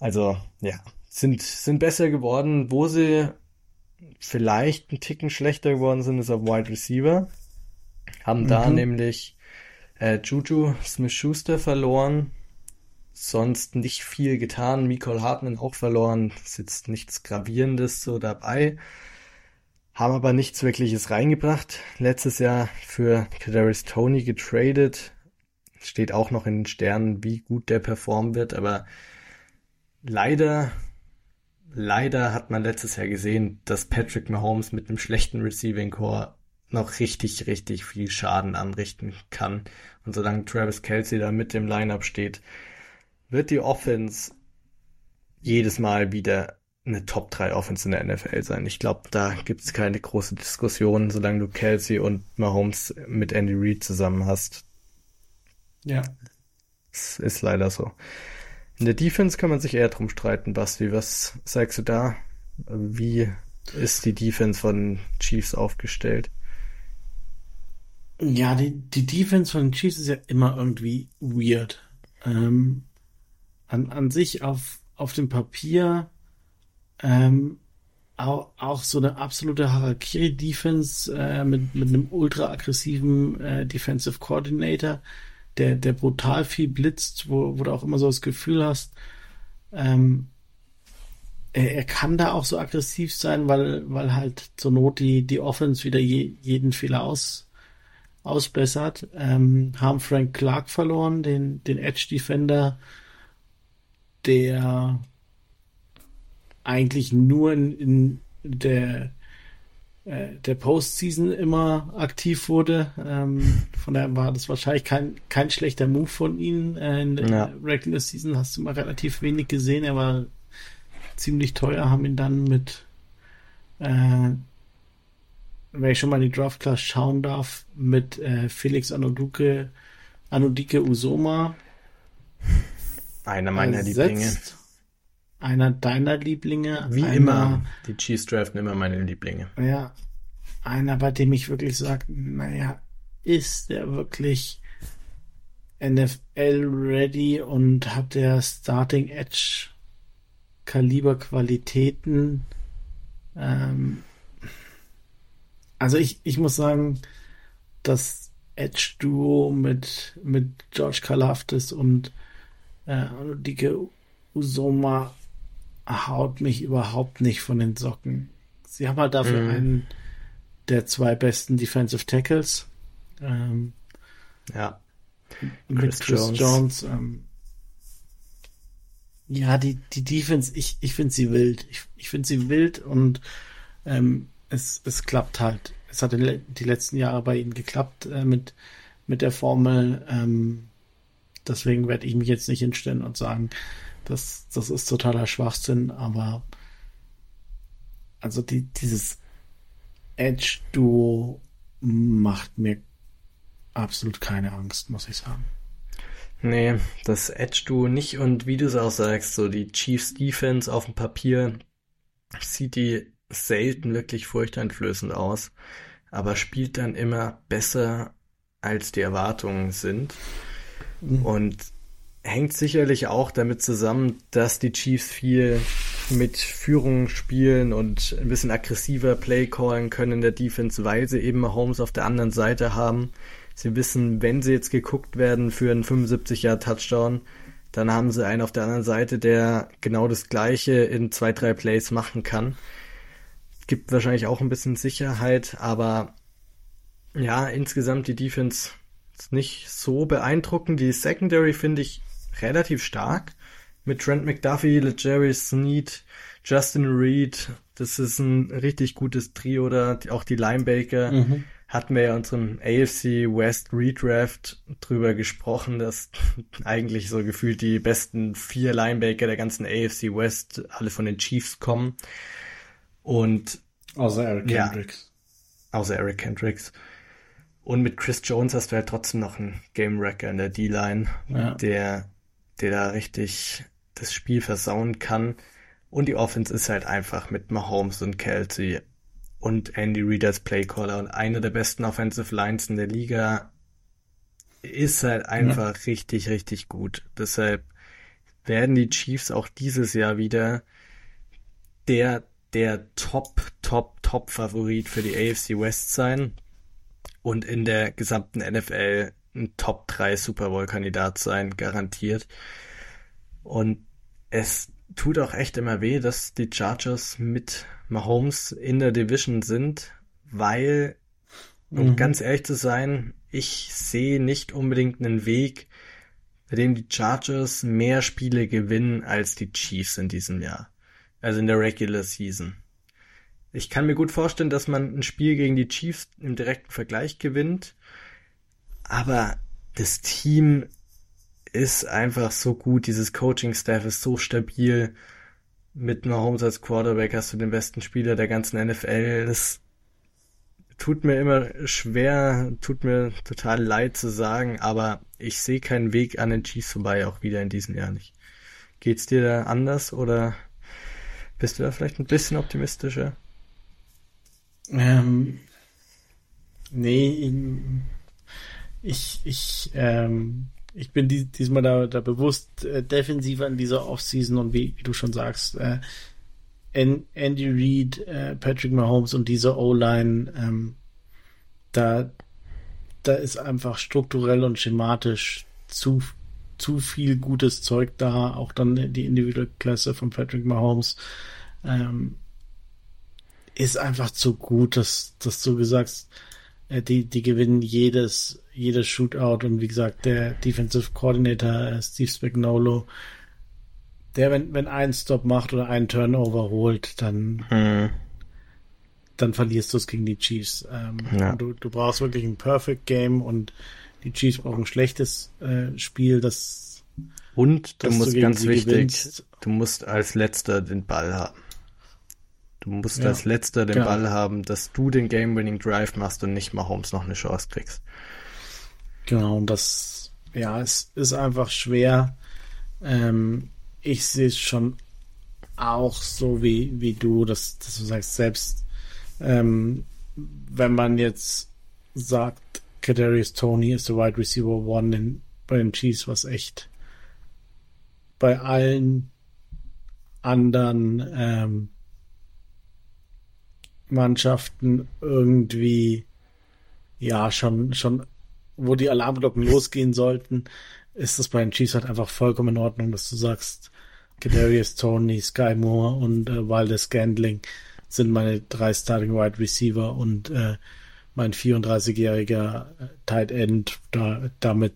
Also, ja, sind, sind besser geworden. Wo sie vielleicht ein Ticken schlechter geworden sind, ist auf Wide Receiver. Haben mhm. da nämlich äh, Juju Smith-Schuster verloren sonst nicht viel getan. Nicole Hartman auch verloren. Ist jetzt nichts Gravierendes so dabei. Haben aber nichts wirkliches reingebracht. Letztes Jahr für Kadarius Tony getradet. Steht auch noch in den Sternen, wie gut der performen wird. Aber leider, leider hat man letztes Jahr gesehen, dass Patrick Mahomes mit einem schlechten Receiving Core noch richtig, richtig viel Schaden anrichten kann. Und solange Travis Kelsey da mit dem Lineup steht, wird die Offense jedes Mal wieder eine Top 3 Offense in der NFL sein. Ich glaube, da gibt es keine große Diskussion, solange du Kelsey und Mahomes mit Andy Reid zusammen hast. Ja. Es ist leider so. In der Defense kann man sich eher drum streiten, Basti. Was sagst du da? Wie ist die Defense von Chiefs aufgestellt? Ja, die, die Defense von Chiefs ist ja immer irgendwie weird. Ähm, an, an sich auf, auf dem Papier ähm, auch, auch so eine absolute Harakiri-Defense äh, mit, mit einem ultra aggressiven äh, Defensive Coordinator, der, der brutal viel blitzt, wo, wo du auch immer so das Gefühl hast, ähm, er, er kann da auch so aggressiv sein, weil, weil halt zur Not die, die Offense wieder je, jeden Fehler aus, ausbessert. Ähm, haben Frank Clark verloren, den, den Edge Defender, der eigentlich nur in, in der äh, der Postseason immer aktiv wurde. Ähm, von daher war das wahrscheinlich kein, kein schlechter Move von ihm. Äh, in der ja. Regular Season hast du mal relativ wenig gesehen. Er war ziemlich teuer, haben ihn dann mit, äh, wenn ich schon mal die Draft Class schauen darf, mit äh, Felix Anoduke, Anodike Usoma einer meiner Lieblinge. Einer deiner Lieblinge. Wie einer, immer. Die Chiefs draften immer meine Lieblinge. Ja. Einer, bei dem ich wirklich sage, naja, ist der wirklich NFL ready und hat der Starting Edge Kaliber Qualitäten? Ähm, also ich, ich muss sagen, das Edge Duo mit, mit George Kalafdis und äh, Dike Usoma haut mich überhaupt nicht von den Socken. Sie haben halt dafür mhm. einen der zwei besten Defensive Tackles. Ähm, ja. Mit Chris, Chris Jones. Jones ähm, ja, die, die Defense, ich, ich finde sie wild. Ich, ich finde sie wild und ähm, es, es klappt halt. Es hat die letzten Jahre bei ihnen geklappt äh, mit, mit der Formel. Ähm, Deswegen werde ich mich jetzt nicht hinstellen und sagen, das, das ist totaler Schwachsinn, aber also die, dieses Edge-Duo macht mir absolut keine Angst, muss ich sagen. Nee, das Edge-Duo nicht und wie du es auch sagst, so die Chiefs Defense auf dem Papier sieht die selten wirklich furchteinflößend aus, aber spielt dann immer besser als die Erwartungen sind. Mhm. Und hängt sicherlich auch damit zusammen, dass die Chiefs viel mit Führung spielen und ein bisschen aggressiver Play callen können in der Defense, weil sie eben Holmes auf der anderen Seite haben. Sie wissen, wenn sie jetzt geguckt werden für einen 75 Jahr Touchdown, dann haben sie einen auf der anderen Seite, der genau das gleiche in zwei, drei Plays machen kann. Gibt wahrscheinlich auch ein bisschen Sicherheit, aber ja, insgesamt die Defense ist nicht so beeindruckend. Die Secondary finde ich relativ stark. Mit Trent McDuffie, Jerry Sneed, Justin Reed. Das ist ein richtig gutes Trio da. Auch die Linebaker. Mhm hatten wir ja unserem AFC West Redraft drüber gesprochen, dass *laughs* eigentlich so gefühlt die besten vier Linebacker der ganzen AFC West alle von den Chiefs kommen. Und außer Eric Kendricks. Ja, außer Eric Kendricks. Und mit Chris Jones hast du halt trotzdem noch einen Game Wrecker in der D-Line, ja. der, der da richtig das Spiel versauen kann. Und die Offense ist halt einfach mit Mahomes und Kelsey und Andy Reid als Playcaller und einer der besten Offensive Lines in der Liga ist halt einfach ja. richtig, richtig gut. Deshalb werden die Chiefs auch dieses Jahr wieder der, der Top, Top, Top Favorit für die AFC West sein und in der gesamten NFL ein Top 3 Super Bowl Kandidat sein, garantiert. Und es tut auch echt immer weh, dass die Chargers mit Mahomes in der Division sind, weil, um mhm. ganz ehrlich zu sein, ich sehe nicht unbedingt einen Weg, bei dem die Chargers mehr Spiele gewinnen als die Chiefs in diesem Jahr. Also in der Regular Season. Ich kann mir gut vorstellen, dass man ein Spiel gegen die Chiefs im direkten Vergleich gewinnt, aber das Team ist einfach so gut, dieses Coaching-Staff ist so stabil mit Mahomes als Quarterback hast du den besten Spieler der ganzen NFL. Das tut mir immer schwer, tut mir total leid zu sagen, aber ich sehe keinen Weg an den Chiefs vorbei, auch wieder in diesem Jahr nicht. Geht's dir da anders oder bist du da vielleicht ein bisschen optimistischer? Ähm, nee, ich, ich, ähm, ich bin die, diesmal da, da bewusst äh, defensiver in dieser Offseason und wie, wie du schon sagst, äh, Andy Reid, äh, Patrick Mahomes und diese O-Line, ähm, da, da ist einfach strukturell und schematisch zu, zu viel gutes Zeug da, auch dann die individuelle Klasse von Patrick Mahomes. Ähm, ist einfach zu gut, dass, dass du gesagt äh, die, die gewinnen jedes, jedes Shootout und wie gesagt, der Defensive Coordinator äh, Steve Spagnolo, der, wenn, wenn ein Stop macht oder einen Turnover holt, dann, hm. dann verlierst du es gegen die Chiefs. Ähm, ja. du, du brauchst wirklich ein Perfect Game und die Chiefs brauchen ein schlechtes äh, Spiel, das und du musst du ganz wichtig, gewinnst. du musst als letzter den Ball haben. Du musst ja. als letzter den genau. Ball haben, dass du den Game-Winning Drive machst und nicht mal Holmes noch eine Chance kriegst. Genau, und das, ja, es ist einfach schwer. Ähm, ich sehe es schon auch so wie, wie du, dass, dass du sagst, selbst ähm, wenn man jetzt sagt, Kadarius Tony ist der Wide Receiver One in, bei den Chiefs, was echt bei allen anderen ähm, Mannschaften irgendwie ja schon schon wo die Alarmglocken losgehen sollten, ist das bei den Chiefs halt einfach vollkommen in Ordnung, dass du sagst, Kadarius Tony, Sky Moore und äh, Waldes Gandling sind meine drei Starting Wide Receiver und äh, mein 34-jähriger äh, Tight End, da, damit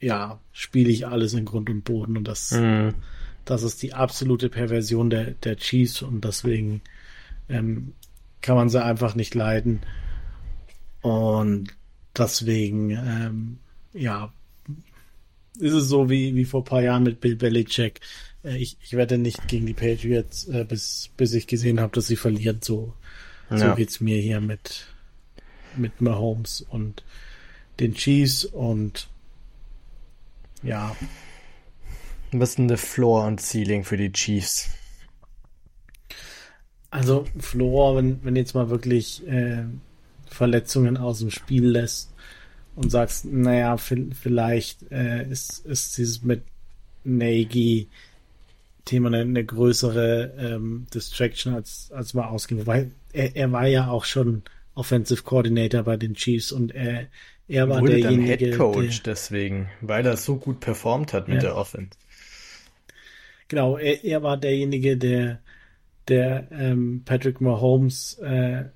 ja, spiele ich alles in Grund und Boden und das, mhm. das ist die absolute Perversion der, der Chiefs und deswegen ähm, kann man sie einfach nicht leiden. Und deswegen, ähm, ja, ist es so wie, wie vor ein paar Jahren mit Bill Belichick. Äh, ich, ich werde nicht gegen die Patriots, äh, bis, bis ich gesehen habe, dass sie verlieren. So, ja. so geht's mir hier mit, mit Mahomes und den Chiefs und ja. Was ist denn der Floor und Ceiling für die Chiefs? Also Flor, wenn, wenn jetzt mal wirklich äh, Verletzungen aus dem Spiel lässt und sagst, naja, vielleicht äh, ist, ist dieses mit Nagy Thema eine, eine größere ähm, Distraction als, als mal ausging. Weil er, er war ja auch schon Offensive Coordinator bei den Chiefs und er, er war Wurde derjenige. dann Head Coach deswegen, weil er so gut performt hat mit Ja. der Offense. Genau, er, er war derjenige, der, der ähm, Patrick Mahomes äh,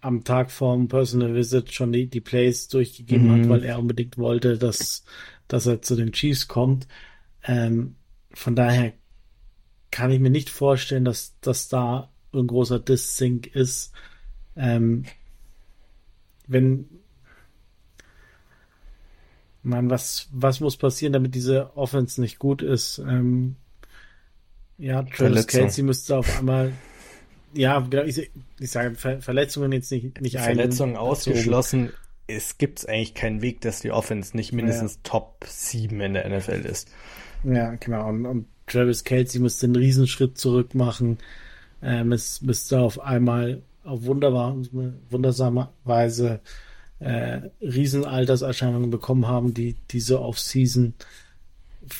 am Tag vorm Personal Visit schon die, die Plays durchgegeben Mhm. hat, weil er unbedingt wollte, dass, dass er zu den Chiefs kommt. Ähm, von daher kann ich mir nicht vorstellen, dass, dass da ein großer Diss-Sync ist. Ähm, wenn, man, was, was muss passieren, damit diese Offense nicht gut ist? Ähm, ja, Travis. Kelsey müsste auf einmal, ja, genau, ich, ich sage Ver Verletzungen jetzt nicht, nicht Verletzungen ausgeschlossen. Es gibt eigentlich keinen Weg, dass die Offense nicht mindestens Top 7 in der NFL ist. Ja, genau. Und, und Travis Kelsey müsste einen Riesenschritt zurück machen. Ähm, es müsste auf einmal auf wundersame Weise äh, Riesenalterserscheinungen bekommen haben, die diese Off-Season,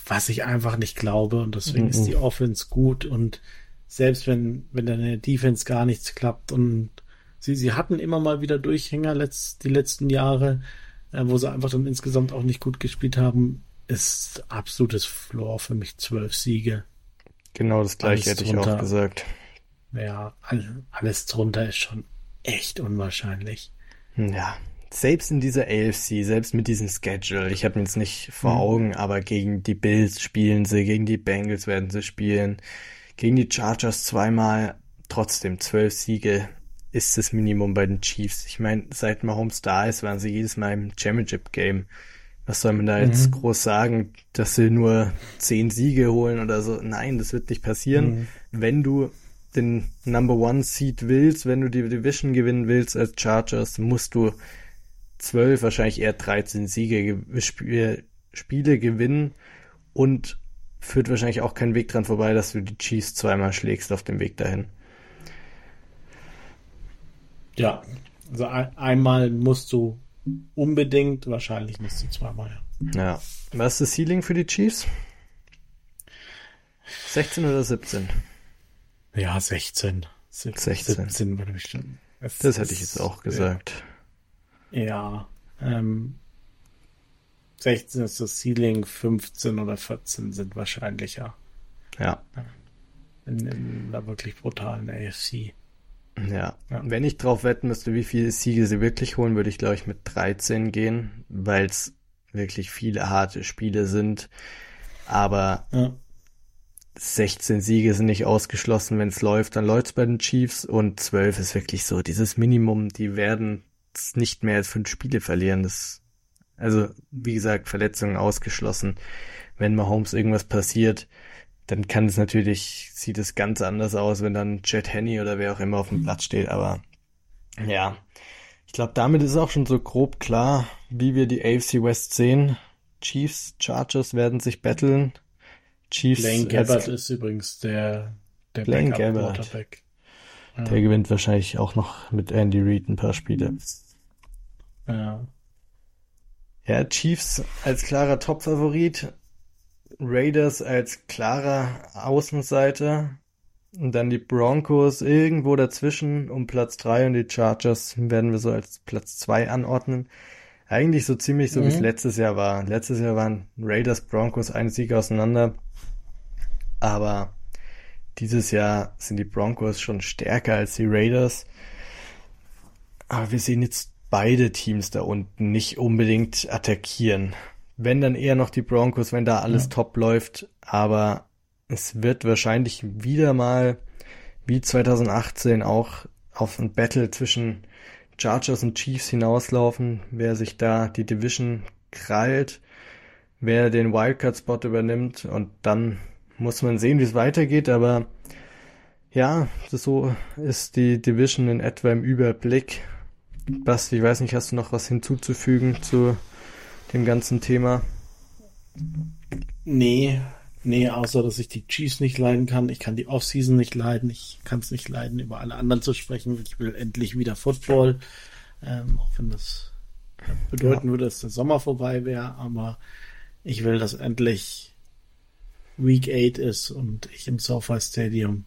was ich einfach nicht glaube. Und deswegen Mhm. ist die Offense gut. Und selbst wenn, wenn dann in der Defense gar nichts klappt und sie, sie hatten immer mal wieder Durchhänger letzt, die letzten Jahre, äh, wo sie einfach dann insgesamt auch nicht gut gespielt haben, ist absolutes Floor für mich zwölf Siege. Genau das gleiche Alles hätte ich drunter. auch gesagt. Ja, all- alles drunter ist schon echt unwahrscheinlich. Ja, selbst in dieser AFC, selbst mit diesem Schedule, ich habe mir jetzt nicht vor Mhm. Augen, aber gegen die Bills spielen sie, gegen die Bengals werden sie spielen, gegen die Chargers zweimal, trotzdem zwölf Siege ist das Minimum bei den Chiefs. Ich meine, seit Mahomes da ist, waren sie jedes Mal im Championship-Game. Was soll man da jetzt Mhm. groß sagen, dass sie nur zehn Siege holen oder so? Nein, das wird nicht passieren. Mhm. Wenn du den Number One Seed willst, wenn du die Division gewinnen willst als Chargers, musst du zwölf, wahrscheinlich eher 13 Siege, ge- Sp Spiele gewinnen und führt wahrscheinlich auch kein Weg dran vorbei, dass du die Chiefs zweimal schlägst auf dem Weg dahin. Ja, also ein, einmal musst du unbedingt, wahrscheinlich musst du zweimal, ja. Ja. Was ist das Ceiling für die Chiefs? 16 oder 17? Ja, 16. Sieb- 16. 17 würde ich schon. Es Das hätte ich jetzt auch gesagt. Ja, ähm, 16 ist das Ceiling, 15 oder 14 sind wahrscheinlicher Ja. in, in einer wirklich brutalen AFC. Ja. Ja. Wenn ich drauf wetten müsste, wie viele Siege sie wirklich holen, würde ich, glaube ich, mit 13 gehen, weil es wirklich viele harte Spiele sind. Aber Ja, 16 Siege sind nicht ausgeschlossen. Wenn es läuft, dann läuft's bei den Chiefs. Und 12 ist wirklich so dieses Minimum. Die werden es nicht mehr als fünf Spiele verlieren. Das, also, wie gesagt, Verletzungen ausgeschlossen. Wenn Mahomes irgendwas passiert, dann kann es natürlich, sieht es ganz anders aus, wenn dann Jet Henney oder wer auch immer auf dem Platz steht. Aber ja, ich glaube, damit ist auch schon so grob klar, wie wir die AFC West sehen. Chiefs, Chargers werden sich battlen. Chiefs Blaine Gabbard ist übrigens der, der Blaine Gabbard. Quarterback. Ja, Der gewinnt wahrscheinlich auch noch mit Andy Reid ein paar Spiele. ja. Ja, Chiefs als klarer Topfavorit, Raiders als klarer Außenseiter und dann die Broncos irgendwo dazwischen um Platz drei und die Chargers werden wir so als Platz zwei anordnen. Eigentlich so ziemlich so wie es Mhm. letztes Jahr war. Letztes Jahr waren Raiders, Broncos ein Sieg auseinander, aber dieses Jahr sind die Broncos schon stärker als die Raiders. Aber wir sehen jetzt beide Teams da unten nicht unbedingt attackieren. Wenn dann eher noch die Broncos, wenn da alles Ja. top läuft. Aber es wird wahrscheinlich wieder mal wie 2018 auch auf ein Battle zwischen Chargers und Chiefs hinauslaufen, wer sich da die Division krallt, wer den Wildcard-Spot übernimmt und dann muss man sehen, wie es weitergeht, aber ja, so ist die Division in etwa im Überblick. Basti, ich weiß nicht, hast du noch was hinzuzufügen zu dem ganzen Thema? Nee, nee, außer dass ich die Chiefs nicht leiden kann. Ich kann die Offseason nicht leiden. Ich kann es nicht leiden, über alle anderen zu sprechen. Ich will endlich wieder Football. Ähm, auch wenn das bedeuten würde, dass der Sommer vorbei wäre. Aber ich will, dass endlich Week 8 ist und ich im SoFi Stadium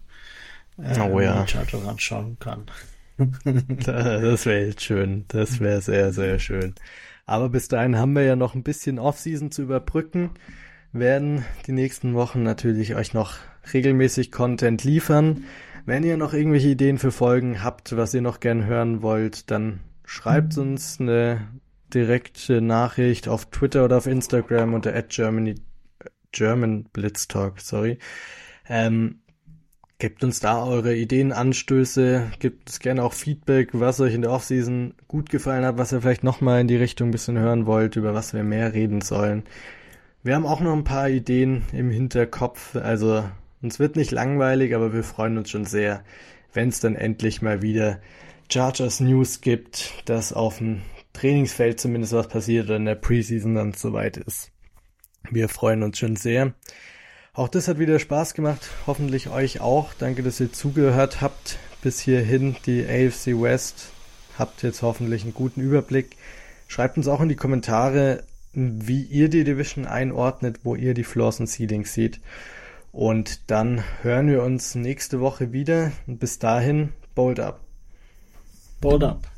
äh, oh, ja. die Chargers anschauen kann. *laughs* das wäre jetzt schön. Das wäre sehr, sehr schön. Aber bis dahin haben wir ja noch ein bisschen Offseason zu überbrücken. Werden die nächsten Wochen natürlich euch noch regelmäßig Content liefern. Wenn ihr noch irgendwelche Ideen für Folgen habt, was ihr noch gern hören wollt, dann schreibt uns eine direkte Nachricht auf Twitter oder auf Instagram unter Germany German Blitz Talk, sorry. Ähm, gebt uns da eure Ideen, Anstöße, gebt uns gerne auch Feedback, was euch in der Offseason gut gefallen hat, was ihr vielleicht nochmal in die Richtung ein bisschen hören wollt, über was wir mehr reden sollen. Wir haben auch noch ein paar Ideen im Hinterkopf, also uns wird nicht langweilig, aber wir freuen uns schon sehr, wenn es dann endlich mal wieder Chargers News gibt, dass auf dem Trainingsfeld zumindest was passiert oder in der Preseason dann soweit ist. Wir freuen uns schon sehr. Auch das hat wieder Spaß gemacht. Hoffentlich euch auch. Danke, dass ihr zugehört habt bis hierhin. Die AFC West habt jetzt hoffentlich einen guten Überblick. Schreibt uns auch in die Kommentare, wie ihr die Division einordnet, wo ihr die Floors und Ceilings seht. Und dann hören wir uns nächste Woche wieder. Bis dahin, bold up. Bold up.